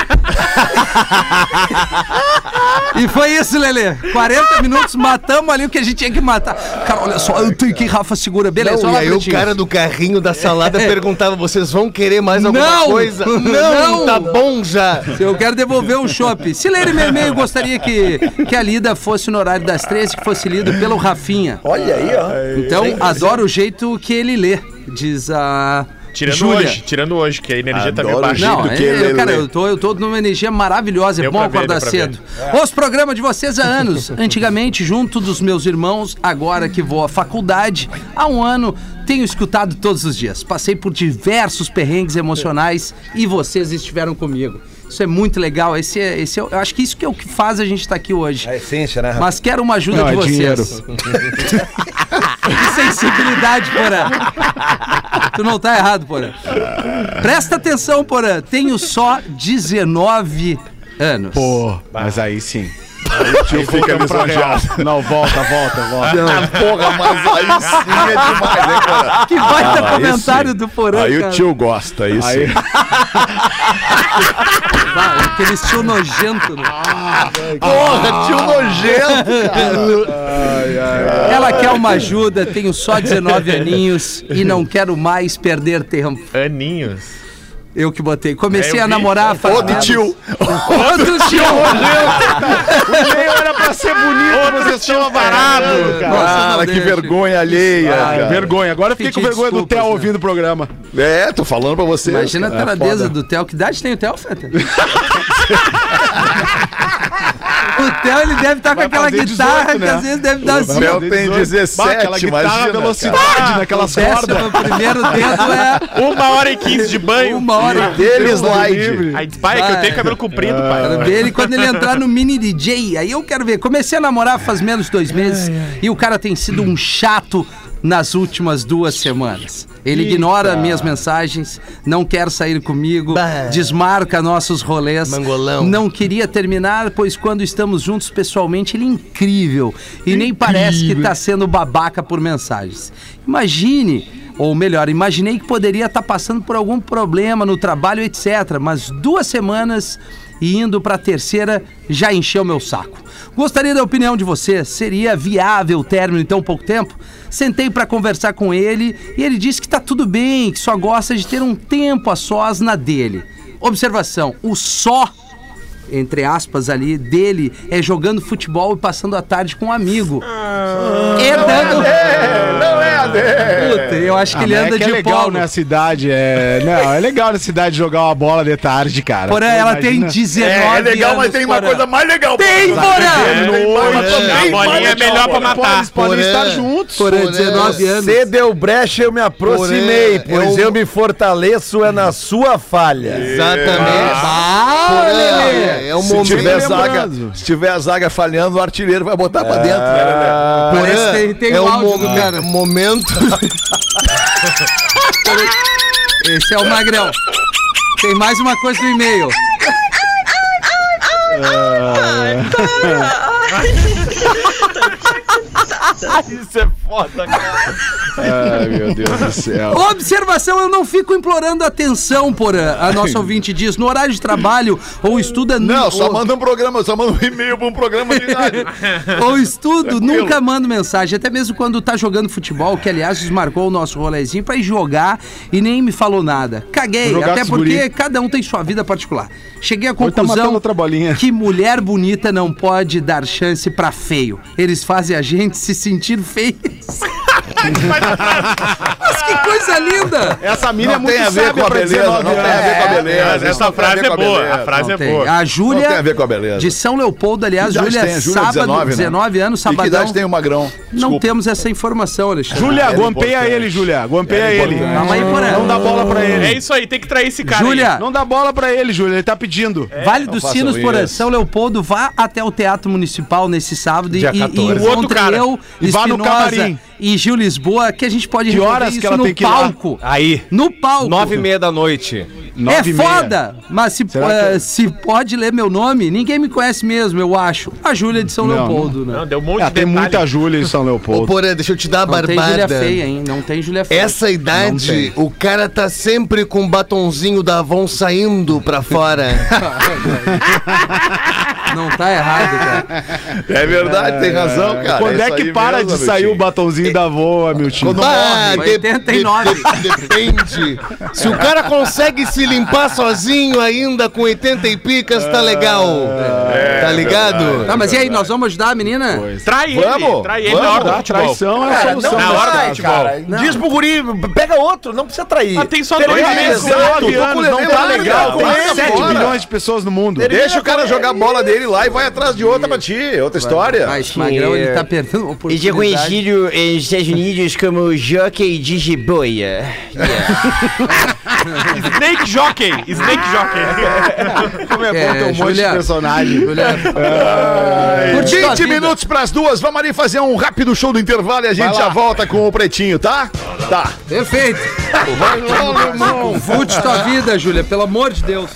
e foi isso, Lelê. 40 minutos, matamos ali o que a gente tinha que matar. Cara, olha só, eu tenho que ir, Rafa, segura. Beleza, Não, olha e aí o cara do carrinho da salada perguntava: vocês vão querer mais alguma Não! coisa? Não, Não! tá bom já. Eu quero devolver um chopp. Se ler meu e-mail, gostaria que, que a lida fosse no horário das 13, que fosse lido pelo Rafinha. Olha aí, ó. Então, adoro o jeito que ele lê, diz a. Tirando Júlia. hoje, tirando hoje, que a energia tá meio Adoro o baixa. jeito Não, que é, cara, eu tô, eu tô numa energia maravilhosa, é bom ver, acordar cedo. Os programas de vocês há anos, antigamente junto dos meus irmãos, agora que vou à faculdade, há um ano tenho escutado todos os dias. Passei por diversos perrengues emocionais e vocês estiveram comigo. Isso é muito legal, esse é, esse é, eu acho que isso que é o que faz a gente estar aqui hoje. A essência, né? Mas quero uma ajuda Não, de é vocês. que sensibilidade, Porã. Tu não tá errado, Porã. Presta atenção, Porã. Tenho só 19 anos. Pô, mas aí sim. O tio fica lisonjeado. Não, volta, volta, volta. Porra, mas aí sim é demais, né, cara? Que baita Ah, aí comentário do Porã, Aí cara. o tio gosta, aí sim. Ah, aquele tio nojento, né? Porra, tio nojento, cara. Ela quer uma ajuda, tenho só 19 aninhos e não quero mais perder tempo. Aninhos. Eu que botei. Comecei É, a vi. namorar faz Outro tio. Outro tio. O e-mail era pra ser bonito, vocês estão varado, cara. Cara, que deixa. vergonha alheia. Ah, cara. vergonha. Agora eu fiquei com vergonha do Theo né? ouvindo o programa. É, tô falando pra você. Imagina a É taradeza foda. do Theo. Que idade tem o Theo, Feta? o Theo, ele deve estar com Vai aquela guitarra 18, que né? às vezes deve dar O assim. Theo ó. tem 17, Bah, aquela guitarra imagina, velocidade naquelas Décimo cordas. primeiro dedo é Uma hora e quinze de banho. uma hora. cara. Dele slide. Aí, pai, é que eu tenho cabelo comprido, pai. Quero ver ele quando ele entrar no mini DJ. Aí eu quero ver. Comecei a namorar faz menos de dois meses e o cara tem sido um chato nas últimas duas semanas. Ele ignora minhas mensagens, não quer sair comigo, Bah. desmarca nossos rolês. Mangolão. Não queria terminar, pois quando estamos juntos pessoalmente, ele é incrível. E nem parece que tá sendo babaca por mensagens. Imagine, ou melhor, imaginei que poderia estar passando por algum problema no trabalho, etc. Mas duas semanas e indo para a terceira já encheu meu saco. Gostaria da opinião de você. Seria viável o término em tão pouco tempo? Sentei para conversar com ele e ele disse que tá tudo bem, que só gosta de ter um tempo a sós na dele. Observação: o só entre aspas ali dele é jogando futebol e passando a tarde com um amigo. e dando Não é Puta, eu acho que ele Ah, anda é que de é legal polo. nessa idade. É... Não, é legal nessa idade jogar uma bola de tarde, cara. Porém, ela imagina. tem 19 É, é legal, anos, mas tem uma Porã. coisa mais legal. Tem, Porã. Mas A bolinha é melhor pra Porã. matar. Eles podem estar juntos. Porã, Porã, 19 anos. Você deu brecha, eu me aproximei, pois eu- eu me fortaleço é na sua falha. Exatamente. Ah, Porã, Lelê. é o Se momento. tiver, zaga, lembrando. se tiver a zaga falhando, o artilheiro vai botar pra dentro. né? Parece Porã, que tem, tem é o áudio do cara. momento. Esse é o Magrão. Tem mais uma coisa no e-mail. Isso é foda, cara. Ai, meu Deus do céu. Observação, eu não fico implorando atenção, Porã. A nossa ouvinte diz, no horário de trabalho ou estuda... Não, só ou- manda um programa, só manda um e-mail pra um programa de rádio. ou estudo, nunca mando mensagem. Até mesmo quando tá jogando futebol, que aliás desmarcou o nosso rolezinho pra ir jogar e nem me falou nada. Caguei, Jogar até porque guri. cada um tem sua vida particular. Cheguei à tá conclusão bolinha. que mulher bonita não pode dar chance pra feio. Eles fazem a gente se sentir feios. Mas que coisa linda! Essa mina é muito tem a ver sábia com a pra beleza, 19 não tem a ver com a beleza. Essa frase é boa. A frase Não é boa. A Não Júlia, tem a ver com a beleza. de São Leopoldo, aliás, Júlia, Júlia? sábado, 19, 19, né? anos, E que idade sabadão. tem o Magrão? Não temos essa informação, Alexandre. Júlia, Era guampeia ele, Júlia. Guampeia Era ele. Não dá bola pra ele. É isso aí, tem que trair esse cara. Júlia. Não dá bola pra ele, Júlia. Ele tá pedindo. Vale dos façam Sinos por. São Leopoldo, vá até o Teatro Municipal nesse sábado e, Dia 14. O outro encontre cara. eu, E vá no Espinosa camarim. E Gil Lisboa, que a gente pode Que resolver horas isso que ela no tem que palco. Aí, No palco. nove e meia da noite. É Nove e meia. foda, mas se, eh, que- se pode ler meu nome, ninguém me conhece mesmo, eu acho. A Júlia de São Não, Leopoldo, né? Não, deu um monte Ah, de tem detalhe. muita Júlia em São Ô, Leopoldo. Porã, deixa eu te dar a Não tem Júlia barbada. feia, hein? Não tem Júlia feia. Essa Não idade, o cara tá sempre com o batonzinho da Avon saindo pra fora. Não tá errado, cara. É verdade, tem razão, cara. Quando é isso que para mesmo, de sair o batonzinho da avó, meu tio? Quando Ah, morre. 89. de- depende. Se o cara consegue se limpar sozinho ainda com 80 e picas, tá legal. tá ligado? Tá, mas e aí, nós vamos ajudar a menina? Trai ele. Vamos, Trai ele vamos. na hora do futebol. traição é a Cara, solução. não Na hora do futebol. cara. Diz pro guri, pega outro, não precisa trair. Ah, tem só Termina dois meses, exato, 19 tô com anos, não tá legal. com Tem ele 7 fora. bilhões de pessoas no mundo. Deixa o cara jogar a bola dele lá e vai atrás de outra pra ti. é Outra história. Mas, Magrão, ele tá perdendo uma Ele é oportunidade. Nos Estados Unidos como jockey de jiboia. Snake Jockey. Snake Jockey. Como é bom É, ter um monte Júlia. de personagem. Curtir sua 20 vida. minutos pras duas. Vamos ali fazer um rápido show do intervalo e a gente já volta com o pretinho, tá? Tá. Perfeito. Vai lá, irmão. Fute tua vida, Júlia, pelo amor de Deus.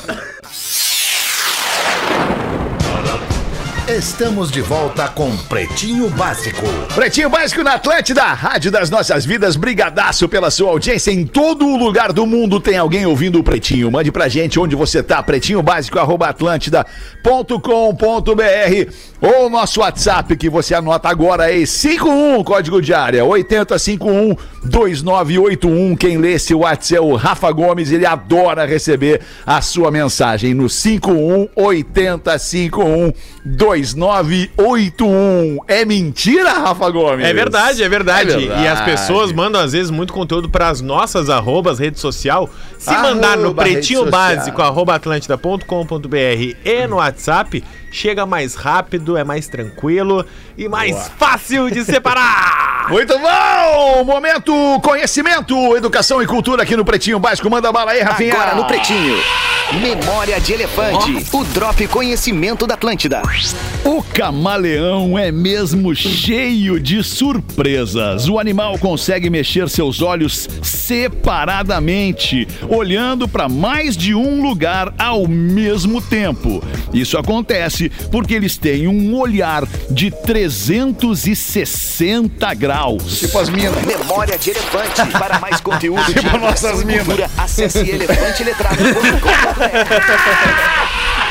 Estamos de volta com Pretinho Básico. Pretinho Básico na Atlântida, Rádio das Nossas Vidas. Brigadaço pela sua audiência. Em todo lugar do mundo tem alguém ouvindo o Pretinho. Mande pra gente onde você tá. Pretinho Básico, arroba atlântida.com.br ou nosso WhatsApp que você anota agora aí. 51, código de área, 8051 2981. Quem lê esse WhatsApp é o Rafa Gomes. Ele adora receber a sua mensagem no 51 8051 2981. É mentira, Rafa Gomes? É verdade, é verdade. É E as verdade. pessoas mandam, às vezes, muito conteúdo para as nossas arrobas, rede social. Se Arroba, mandar no pretinho básico, arroba atlântida.com.br e no WhatsApp, chega mais rápido, é mais tranquilo e mais fácil de separar. Muito bom! Momento conhecimento, educação e cultura aqui no Pretinho Básico. Manda bala aí, Rafinha. Agora no Pretinho. Memória de Elefante. O Drop Conhecimento da Atlântida. O camaleão é mesmo cheio de surpresas. O animal consegue mexer seus olhos separadamente, olhando para mais de um lugar ao mesmo tempo. Isso acontece porque eles têm um olhar de 360 graus. Tipo as minas. Memória de Elefante. Para mais conteúdo de Tipo educação nossas minas. cultura, acesse elefanteletrado.com.br.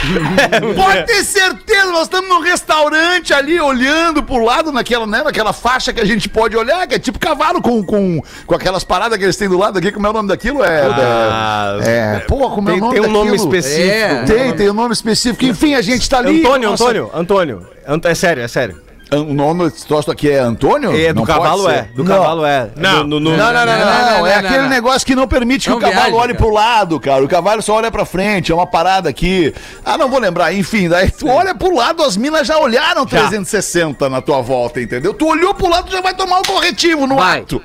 Pode ter certeza, nós estamos num restaurante ali olhando pro lado naquela, né, naquela faixa que a gente pode olhar, que é tipo cavalo com, com, com aquelas paradas que eles têm do lado aqui, como é o nome daquilo? É. Ah, é, pô, como é o nome tem um nome específico. É. Tem, tem um nome específico. Enfim, a gente tá ali. Antônio, nossa- Antônio, Antônio. Ant- É sério, é sério. An- O nome desse troço aqui é Antônio? É, do Não cavalo é. Do Não. cavalo é. Não. No- no- no- Não, não, não, não, não, Não, É não, aquele não. negócio que não permite que Não o cavalo viaja, olhe cara. pro lado, cara. O cavalo só olha pra frente. É uma parada aqui. Ah, não vou lembrar. Enfim, daí tu olha pro lado, as minas já olharam 360 na tua volta, entendeu? Tu olhou pro lado, já vai tomar o corretivo no Vai. ato.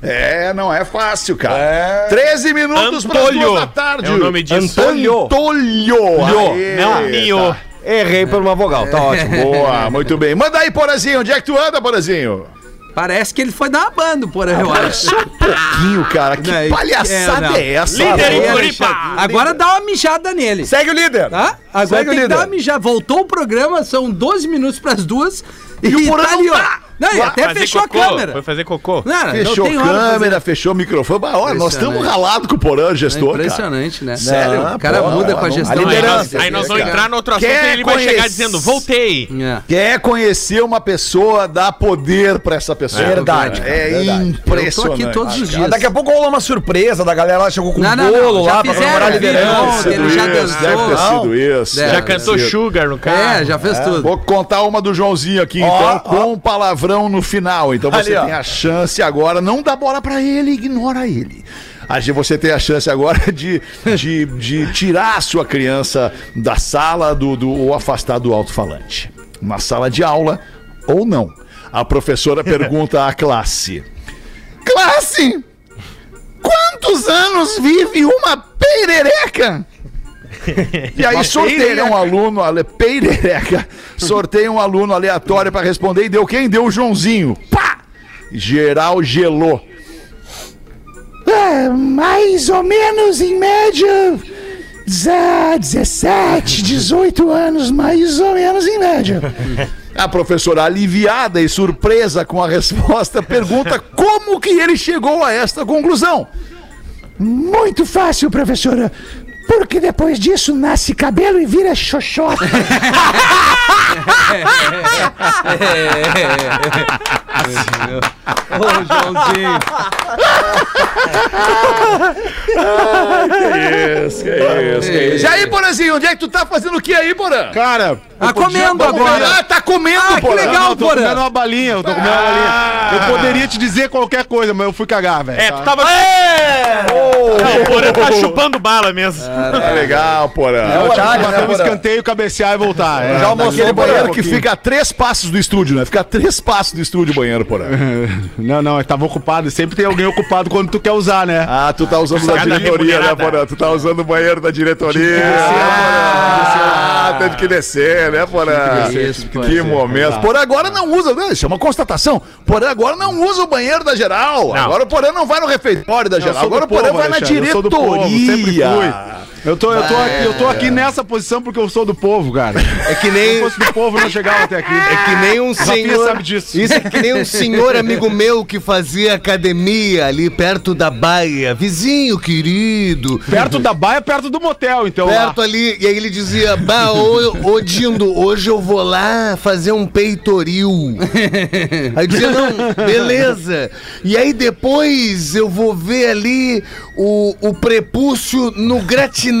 É, não é fácil, cara. 13 minutos para Antônio. duas da tarde. É o nome disso. Antônio. Antônio. Aê, Não, tá. Errei por uma vogal, tá ótimo. Boa, muito bem. Manda aí, Porazinho. Onde é que tu anda, Porazinho? Parece que ele foi dar uma banda, porra, eu acho. Só um pouquinho, cara. Que Não, palhaçada é, é, essa? Líder em? Floripa. Agora dá uma mijada nele. Segue o líder. Tá? Agora Segue o tem que líder. dar uma mijada. Voltou o programa, são 12 minutos pras duas. E, o Porã tá não ali, ó. Não, e Vai até fechou cocô, a câmera. Foi fazer cocô. Não, não Fechou pra câmera, fechou o microfone. Bah, olha, nós estamos ralados com o Porã, gestor, cara. Impressionante, né? Sério? O cara Pô, muda não, com a não- gestão. a Aí liderança. nós, aí nós vamos cara. entrar no outro assunto Quer e ele vai chegar dizendo, voltei. É. Quer conhecer uma pessoa, dá poder pra essa pessoa. Verdade, cara. cara, É verdade. impressionante. Eu tô aqui todos os dias. Daqui a pouco rola uma surpresa da galera lá, chegou com Não, um não, bolo não, lá pra comemorar a liderança. já dançou. Deve ter sido isso. É, Já cantou. Sugar no carro. É, já fez tudo. Vou contar uma do Joãozinho aqui, Ó, então, ó. com palavrão no final. Então você Ali, ó. tem a chance agora, não dá bola pra ele, ignora ele. Você tem a chance agora de, de, de tirar a sua criança da sala do, do, ou afastar do alto-falante. Na sala de aula ou não. A professora pergunta à classe: Classe! Quantos anos vive uma peirereca? E aí sorteia um aluno, ale, peirereca, sorteia um aluno aleatório pra responder e deu quem? Deu o Joãozinho. Pá! Geral gelou. É, mais ou menos em média, 17, 18 anos, mais ou menos em média. A professora, aliviada e surpresa com a resposta, pergunta como que ele chegou a esta conclusão. Muito fácil, professora. Porque depois disso nasce cabelo e vira xoxota. Ô, Joãozinho. que isso, que isso, que isso. E aí, Porazinho, onde é que tu tá fazendo o que aí, Porã? Cara, Tá comendo agora. Ah, tá comendo, Ah, que Porã. legal, eu tô Porã. comendo uma balinha, eu tô comendo uma balinha. Eu poderia te dizer qualquer coisa, mas eu fui cagar, velho. É, tu tava. Não, o Porã tá chupando bala mesmo. Tá legal, Porã. Eu tinha que horário, bater um Porã? escanteio, cabecear e voltar. É. Já almoçou, Aquele Porã? banheiro que fica a três passos do estúdio, né? Fica a três passos do estúdio o banheiro. Não, não, eu tava ocupado. Sempre tem alguém ocupado quando tu quer usar, né? Ah, tu tá usando da diretoria, né. Porã? Tu tá usando o banheiro da diretoria. Ah, teve que descer, né, Porã? que Porã. Que momento. Porã agora não usa, né? isso é uma constatação. Porã agora não usa o banheiro da geral. Agora o Porã não vai no refeitório da geral. Agora o Porã vai na povo, sempre diretoria. fui. Eu tô, eu, tô aqui, eu tô aqui nessa posição porque eu sou do povo, cara. É que Se nem. fosse do povo, não chegava até aqui. É que nem um senhor. sabe disso. Isso é que nem um senhor amigo meu que fazia academia ali perto da baia. Vizinho querido. Perto da baia, perto do motel, então. Perto lá. ali, e aí ele dizia: Bah, ô, ô Dindo, hoje eu vou lá fazer um peitoril. Aí eu dizia: Não, beleza. E aí depois eu vou ver ali o, o prepúcio no gratinado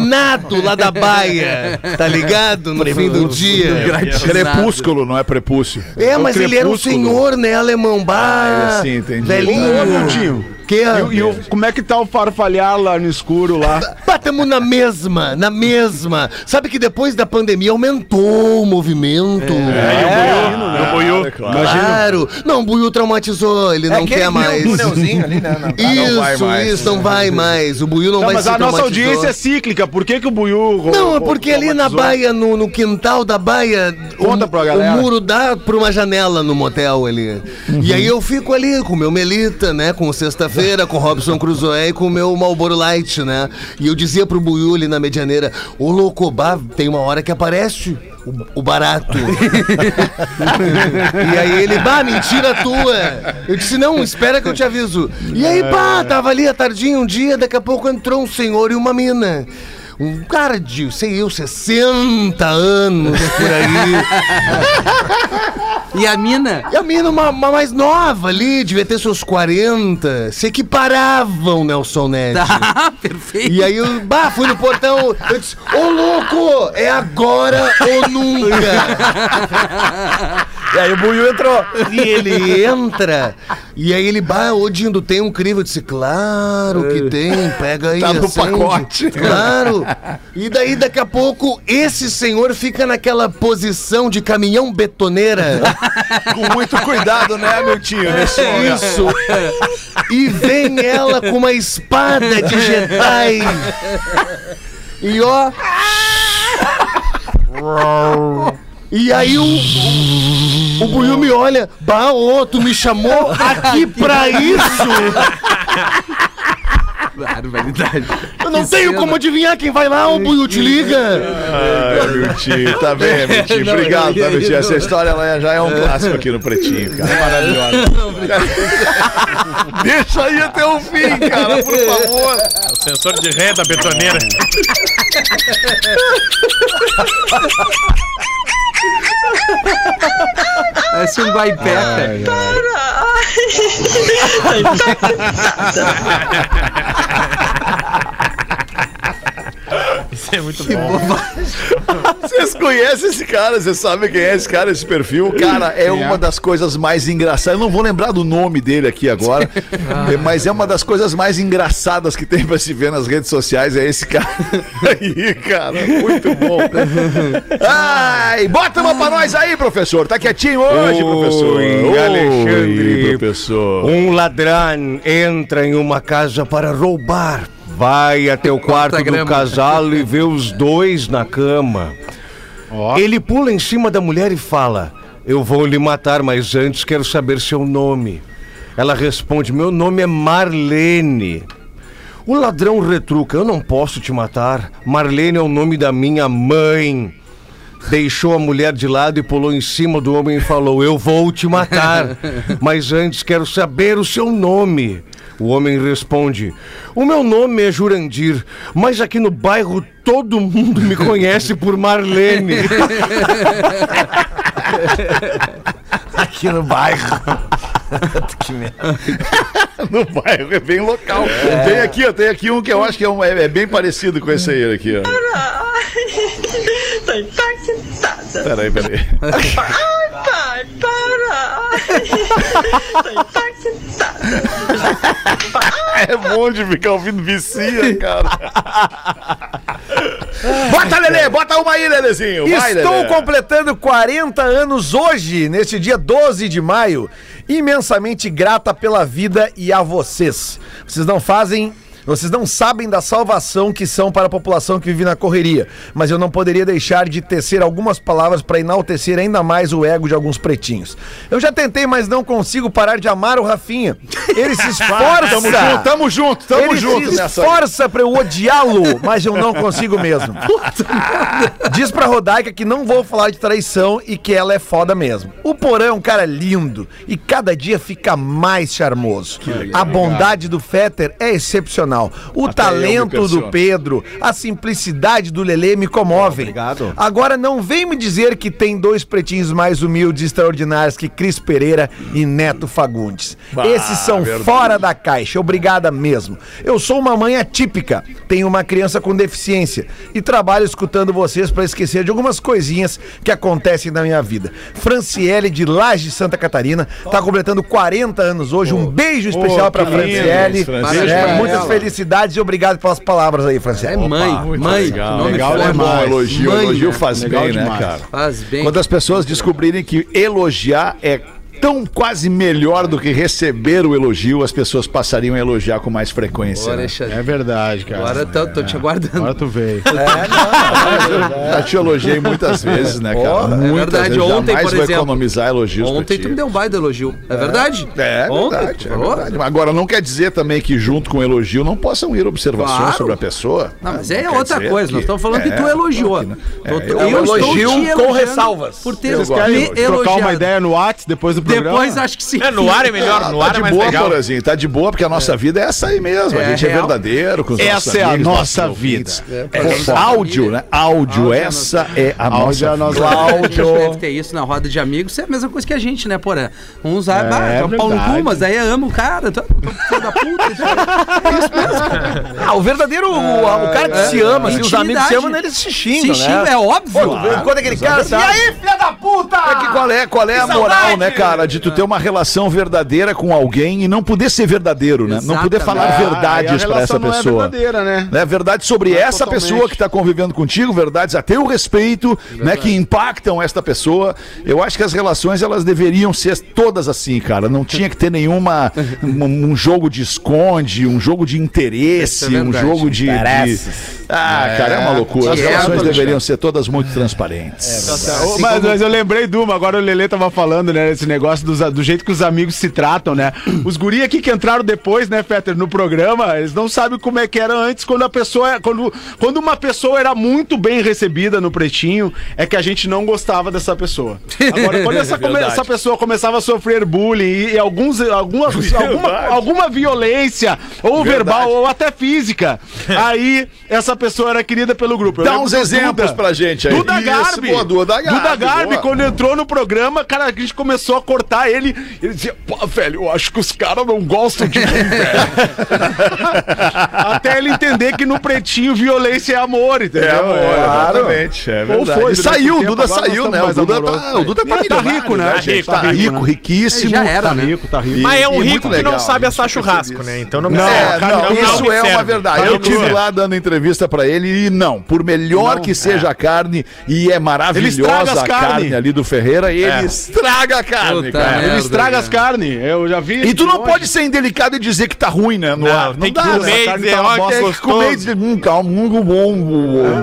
lá da baia. Tá ligado? No fim do dia. Crepúsculo, não é prepúcio. É, mas ele era um senhor, né, alemão? Bah, Ah, é assim, entendi. Velhinho. Ô. Que E, e o- como é que tá o farfalhar lá no escuro lá? Tamo na mesma, na mesma. Sabe que depois da pandemia aumentou o movimento. É, No Buiu. Claro. Não, o Buiu traumatizou, ele não quer mais. túnelzinho ali, né? Não. Isso, vai mais. isso, não vai mais. O Buiu não, Não, vai mas se a nossa audiência é cíclica. Por que, que o Buiu. Não, é porque ali na baia, no, no quintal da baia, Conta o, pra galera. o muro dá pra uma janela no motel ali. E aí eu fico ali com o meu Melita, né? Com o Sexta-feira, com Robson Crusoe e com o meu Marlboro Light, né? E eu dizia pro Buiu ali na medianeira, ô louco, bah, tem uma hora que aparece o, o barato. e aí ele, bah, mentira tua. Eu disse, não, espera que eu te aviso. E aí, pá, tava ali à tardinha um dia, daqui a pouco entrou um senhor e uma mina. Um cara de, sei eu, 60 anos por aí. E a mina? E a mina, uma, uma mais nova ali, devia ter seus 40. Se equiparavam, Nelson Ned. Ah, perfeito. E aí eu, bah, fui no portão, eu disse, ô louco, é agora ou nunca. E aí o Buiu entrou. E ele entra, e aí ele, bah, ô Dindo, tem um crivo? Eu disse, claro que tem, pega aí, Tá no acende." pacote. Claro. E daí, daqui a pouco, esse senhor fica naquela posição de caminhão betoneira. Com muito cuidado, né, Miltinho? Nesse momento. Isso. E vem ela com uma espada de Jedi. E ó. E aí o. O Buiu me olha. Bah, ô, tu me chamou aqui pra isso? Barbaridade. Eu não Que tenho cena. como adivinhar quem vai lá, o Buiu te liga. Ai, Miltinho, tá bem, Miltinho. Obrigado, tá, Miltinho. Essa história ela já é um clássico aqui no Pretinho, cara. Maravilhosa. Deixa aí até o fim, cara, por favor. O sensor de ré da betoneira. Parece um guaipeca. Isso é muito bom. Vocês conhecem esse cara, vocês sabem quem é esse cara, esse perfil? Cara, é uma das coisas mais engraçadas. Eu não vou lembrar do nome dele aqui agora, é, mas é uma das coisas mais engraçadas que tem pra se ver nas redes sociais. É esse cara aí, cara. Muito bom. Ai, bota uma pra nós aí, professor. Tá quietinho hoje, professor. Oi, Alexandre. professor. Um ladrão entra em uma casa para roubar. Vai até o quarto do casal e vê os dois na cama. Ele pula em cima da mulher e fala: Eu vou lhe matar, mas antes quero saber seu nome. Ela responde: Meu nome é Marlene. O ladrão retruca: Eu não posso te matar. Marlene é o nome da minha mãe. Deixou a mulher de lado e pulou em cima do homem e falou: Eu vou te matar, mas antes quero saber o seu nome. O homem responde: O meu nome é Jurandir, mas aqui no bairro todo mundo me conhece por Marlene. Aqui no bairro. No bairro, é bem local. Tem aqui, ó, tem aqui um que eu acho que é, um- é- é bem parecido com esse aí aqui, ó. Impactada. Peraí, peraí. Ai, pai, para. Tô impactada. É bom de ficar ouvindo vicia, cara. Bota, Lelê, bota uma aí, Lelezinho. Vai, Estou Lelê. completando 40 anos hoje, neste dia 12 de maio. Imensamente grata pela vida e a vocês. Vocês não fazem Vocês não sabem da salvação que são para a população que vive na correria, mas eu não poderia deixar de tecer algumas palavras para enaltecer ainda mais o ego de alguns pretinhos. Eu já tentei, mas não consigo parar de amar o Rafinha. Ele se esforça. Tamo junto, tamo junto, tamo Ele junto se nessa aí. esforça pra eu odiá-lo, mas eu não consigo mesmo. Diz pra Rodaica que não vou falar de traição e que ela é foda mesmo. O Porã é um cara lindo e cada dia fica mais charmoso. A bondade do Fetter é excepcional. O Até talento do. Pedro, a simplicidade do Lelê me comovem. Obrigado. Agora não vem me dizer que tem dois pretinhos mais humildes e extraordinários que Cris Pereira e Neto Fagundes. Bah, Esses são verdade. fora da caixa. Obrigada mesmo. Eu sou uma mãe atípica, tenho uma criança com deficiência e trabalho escutando vocês para esquecer de algumas coisinhas que acontecem na minha vida. Franciele de Laje, Santa Catarina, tá completando 40 anos hoje. Um beijo especial Oh, para que lindo. Franciele. Franciele. É, pra muitas. Felicidades e obrigado pelas palavras aí, Franciele. É mãe, mãe. legal, nome legal. É bom, elogio, Mãe, elogio faz bem, né, cara? Faz bem. Quando as pessoas descobrirem que elogiar é tão quase melhor do que receber o elogio, as pessoas passariam a elogiar com mais frequência. Bora, né? É verdade, cara. Agora tô, tô te aguardando. Agora tu veio. Já te elogiei muitas vezes, né, cara? é Muitas verdade. vezes. Ontem, Jamais por vou exemplo. economizar elogios Ontem tu me deu um baita elogio. É verdade? É, é Ontem, verdade, é verdade. Agora, não quer dizer também que junto com o elogio não possam ir observações Claro. sobre a pessoa. Não, mas Não é quer outra coisa. que- Nós estamos falando que É, tu elogiou. que não. É, eu eu elogio com ressalvas. Por ter Eu me trocar uma ideia no WhatsApp depois do programa? Depois acho que sim. É, no ar é melhor, Ah, no tá ar é de mais boa, legal. Porazinho, tá de boa, porque a nossa vida é essa aí mesmo. É a gente é verdadeiro com os nossos Essa é a amigos, nossa vida. É, áudio, né? Áudio, essa é a Áudio é a nossa vida. A gente deve ter isso na roda de amigos, isso é a mesma coisa que a gente, né, porra? Uns ah, É é, um pau no cu, verdade. mas aí ama o cara, tu- filho da puta. isso é isso mesmo. Ah, o verdadeiro, o, o cara que se ama, assim, os amigos se amam, né, eles se xingam, Se né? xinga, é óbvio. Pô, quando aquele cara e aí, filha da puta? É que qual é, qual é a moral, né, cara, de tu ter uma relação verdadeira com alguém e não poder ser verdadeiro, né? Não poder falar Ah, verdades pra essa relação não é pessoa. verdadeira, né? né? Verdade sobre Não é essa totalmente. pessoa que está convivendo contigo, verdades a teu respeito, né? Que impactam esta pessoa. Eu acho que as relações elas deveriam ser todas assim, cara. Não tinha que ter nenhuma um, um jogo de esconde, um jogo de interesse, é um jogo de, de- Ah, cara, é uma loucura. As é, relações deveriam ser todas muito transparentes. Ô, mas, mas eu lembrei de uma, agora o Lelê tava falando, né? Esse negócio dos- do jeito que os amigos se tratam, né? Os guri aqui que entraram depois, né, Fetter, no programa, eles não sabem como é que era antes, quando a pessoa. Quando, quando uma pessoa era muito bem recebida no pretinho, é que a gente não gostava dessa pessoa. Agora, quando essa, come- essa pessoa começava a sofrer bullying e, e alguns, algumas, alguma, alguma violência, ou Verdade. verbal, ou até física, aí essa pessoa era querida pelo grupo. Eu Dá uns exemplos pra gente aí. Duda Isso, Garbi. boa, Duda Garbi, Duda Garbi, boa. quando entrou no programa, cara, a gente começou a cortar ele. Ele dizia, pô, velho, eu acho que os caras não gostam de mim, velho. Até ele entender que no pretinho violência é amor, entendeu? É, amor, Claro. exatamente. É Ou foi, E saiu, o Duda saiu, né? O Duda tá, o Duda tá, Tá rico, né? gente? Tá Tá rico, rico, né? riquíssimo. Já era, Tá né? rico, tá rico. Mas é um E rico que não sabe assar churrasco, né? Então não, Não, é, não, não, isso é uma verdade. Tá Eu tive lá dando entrevista pra ele e não, por melhor que seja a carne e é Ele estraga maravilhosa a carne carne. ali do Ferreira, ele É. estraga a carne, Puta cara. merda. Ele estraga né? as carnes, eu já vi. E tu não longe. pode ser indelicado e dizer que tá ruim, né? No Não, ar. tem que dá, comer né? carne tá uma bosta. que comer e dizer, hum, muito bom.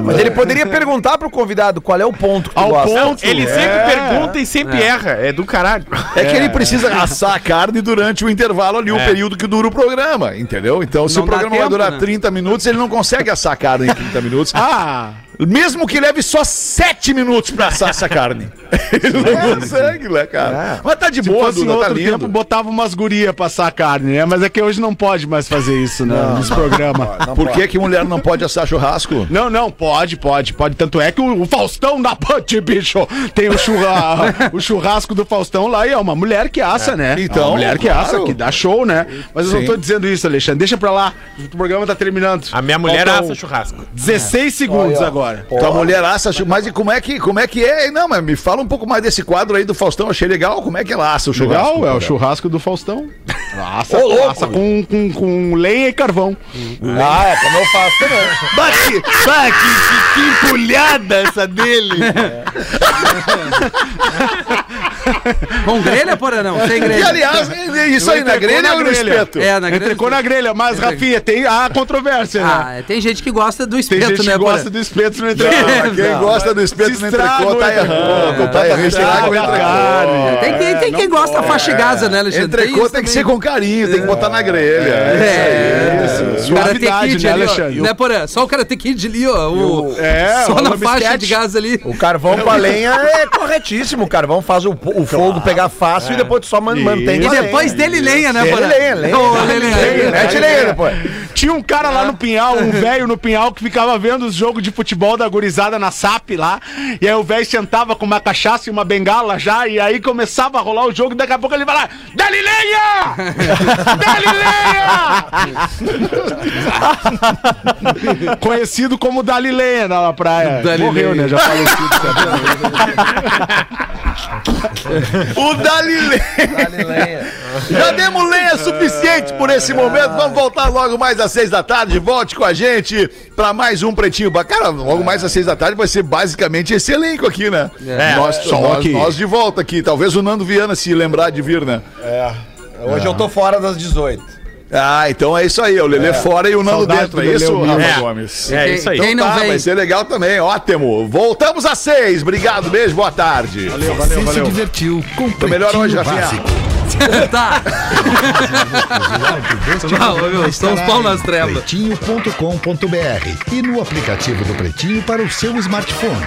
Mas ele poderia perguntar pro convidado qual é o ponto que tu Ao gosta. ponto. Ele sempre É. pergunta e sempre erra. É do caralho. É que ele precisa assar a carne durante o intervalo ali, o período que dura o programa, entendeu? Então, se Não o programa vai durar né? 30 minutos, ele não consegue assar a carne em 30 minutos. Ah, Mesmo que leve só 7 minutos pra assar essa carne. Ele não consegue, né, cara? Mas tá de se boa, fosse Duda, tá outro tempo, lindo. botava umas gurias pra assar carne, né? Mas é que hoje não pode mais fazer isso, né? Nesse programa. Por que, que mulher não pode assar churrasco? Não, não, pode, pode, pode. Tanto é que o, o Faustão da Punch, bicho, tem o, churra, o churrasco do Faustão lá e é uma mulher que assa, né? Então, é uma mulher que claro. assa, que dá show, né? Mas eu Sim. não tô dizendo isso, Alexandre. Deixa pra lá. O programa tá terminando. A minha mulher Faltam assa churrasco. 16 segundos agora. Tua mulher assa, chu- mas e como é que, como é que é? Não, mas me fala um pouco mais desse quadro aí do Faustão, achei legal. Como é que ela assa o churrasco? Legal, é o churrasco do Faustão. Assa, Ô, com, com, com lenha e carvão. Ah, é como eu faço também. Bate, bah, que, que, que empulhada essa dele. Com grelha, porra, não? Sem grelha. E aliás, isso aí na Entrecô grelha ou no espeto? É, na grelha. Entrecô na grelha, mas, Rafinha, tem a controvérsia, né? Ah, tem gente que gosta do Tem espeto, gente né, que porra? gosta do espeto no entrecô. Quem gosta do espeto Se no entrecô tá entrecô. errando. Tá errando. Tem quem, tem quem gosta da faixa gasa, né, Alexandre? Entrecô tem que ser com carinho, tem que botar na grelha. É, isso. O Karate Suavidade, Kid né. Alexandre? Né, porra? Só o Karate Kid ali, ó. O... É, Só na faixa de gás ali. O carvão pra lenha é corretíssimo. O carvão faz o fogo pegar fácil e depois tu só man- mantém E depois dele lenha, né, Dele lenha, lenha. Ô, lenha. Mete lenha depois. Tinha um cara lá no Pinhal, um velho no Pinhal, que ficava vendo os jogos de futebol da gurizada na SAP lá. E aí o velho sentava com uma cachaça e uma bengala já, e aí começava a rolar o jogo, e daqui a pouco ele vai lá, Dali lenha! Dali lenha! Conhecido como Dali lenha na praia. Dali Morreu, né? Já falecido. O Dali Lenha. Já demos lenha suficiente por esse momento. Vamos voltar logo mais às seis da tarde. Volte com a gente pra mais um Pretinho Bacana. Cara, logo mais às seis da tarde vai ser basicamente esse elenco aqui, né? É, nós, só nós, aqui. nós de volta aqui. Talvez o Nando Viana se lembrar de vir, né? Hoje eu tô fora das 18. Ah, então é isso aí. O Lelê fora e o Nando Saudade dentro. do É Lelê isso. Rafa É. Gomes? É isso aí. Quem não tá, vem? vai ser legal também. Ótimo. Voltamos às seis. Obrigado, beijo, boa tarde. Valeu, Você se divertiu com Tô melhor hoje, Rafinha. Tá. Tchau, meu. Estamos pau nas trevas. Pretinho.com.br e no aplicativo do Pretinho para o seu smartphone.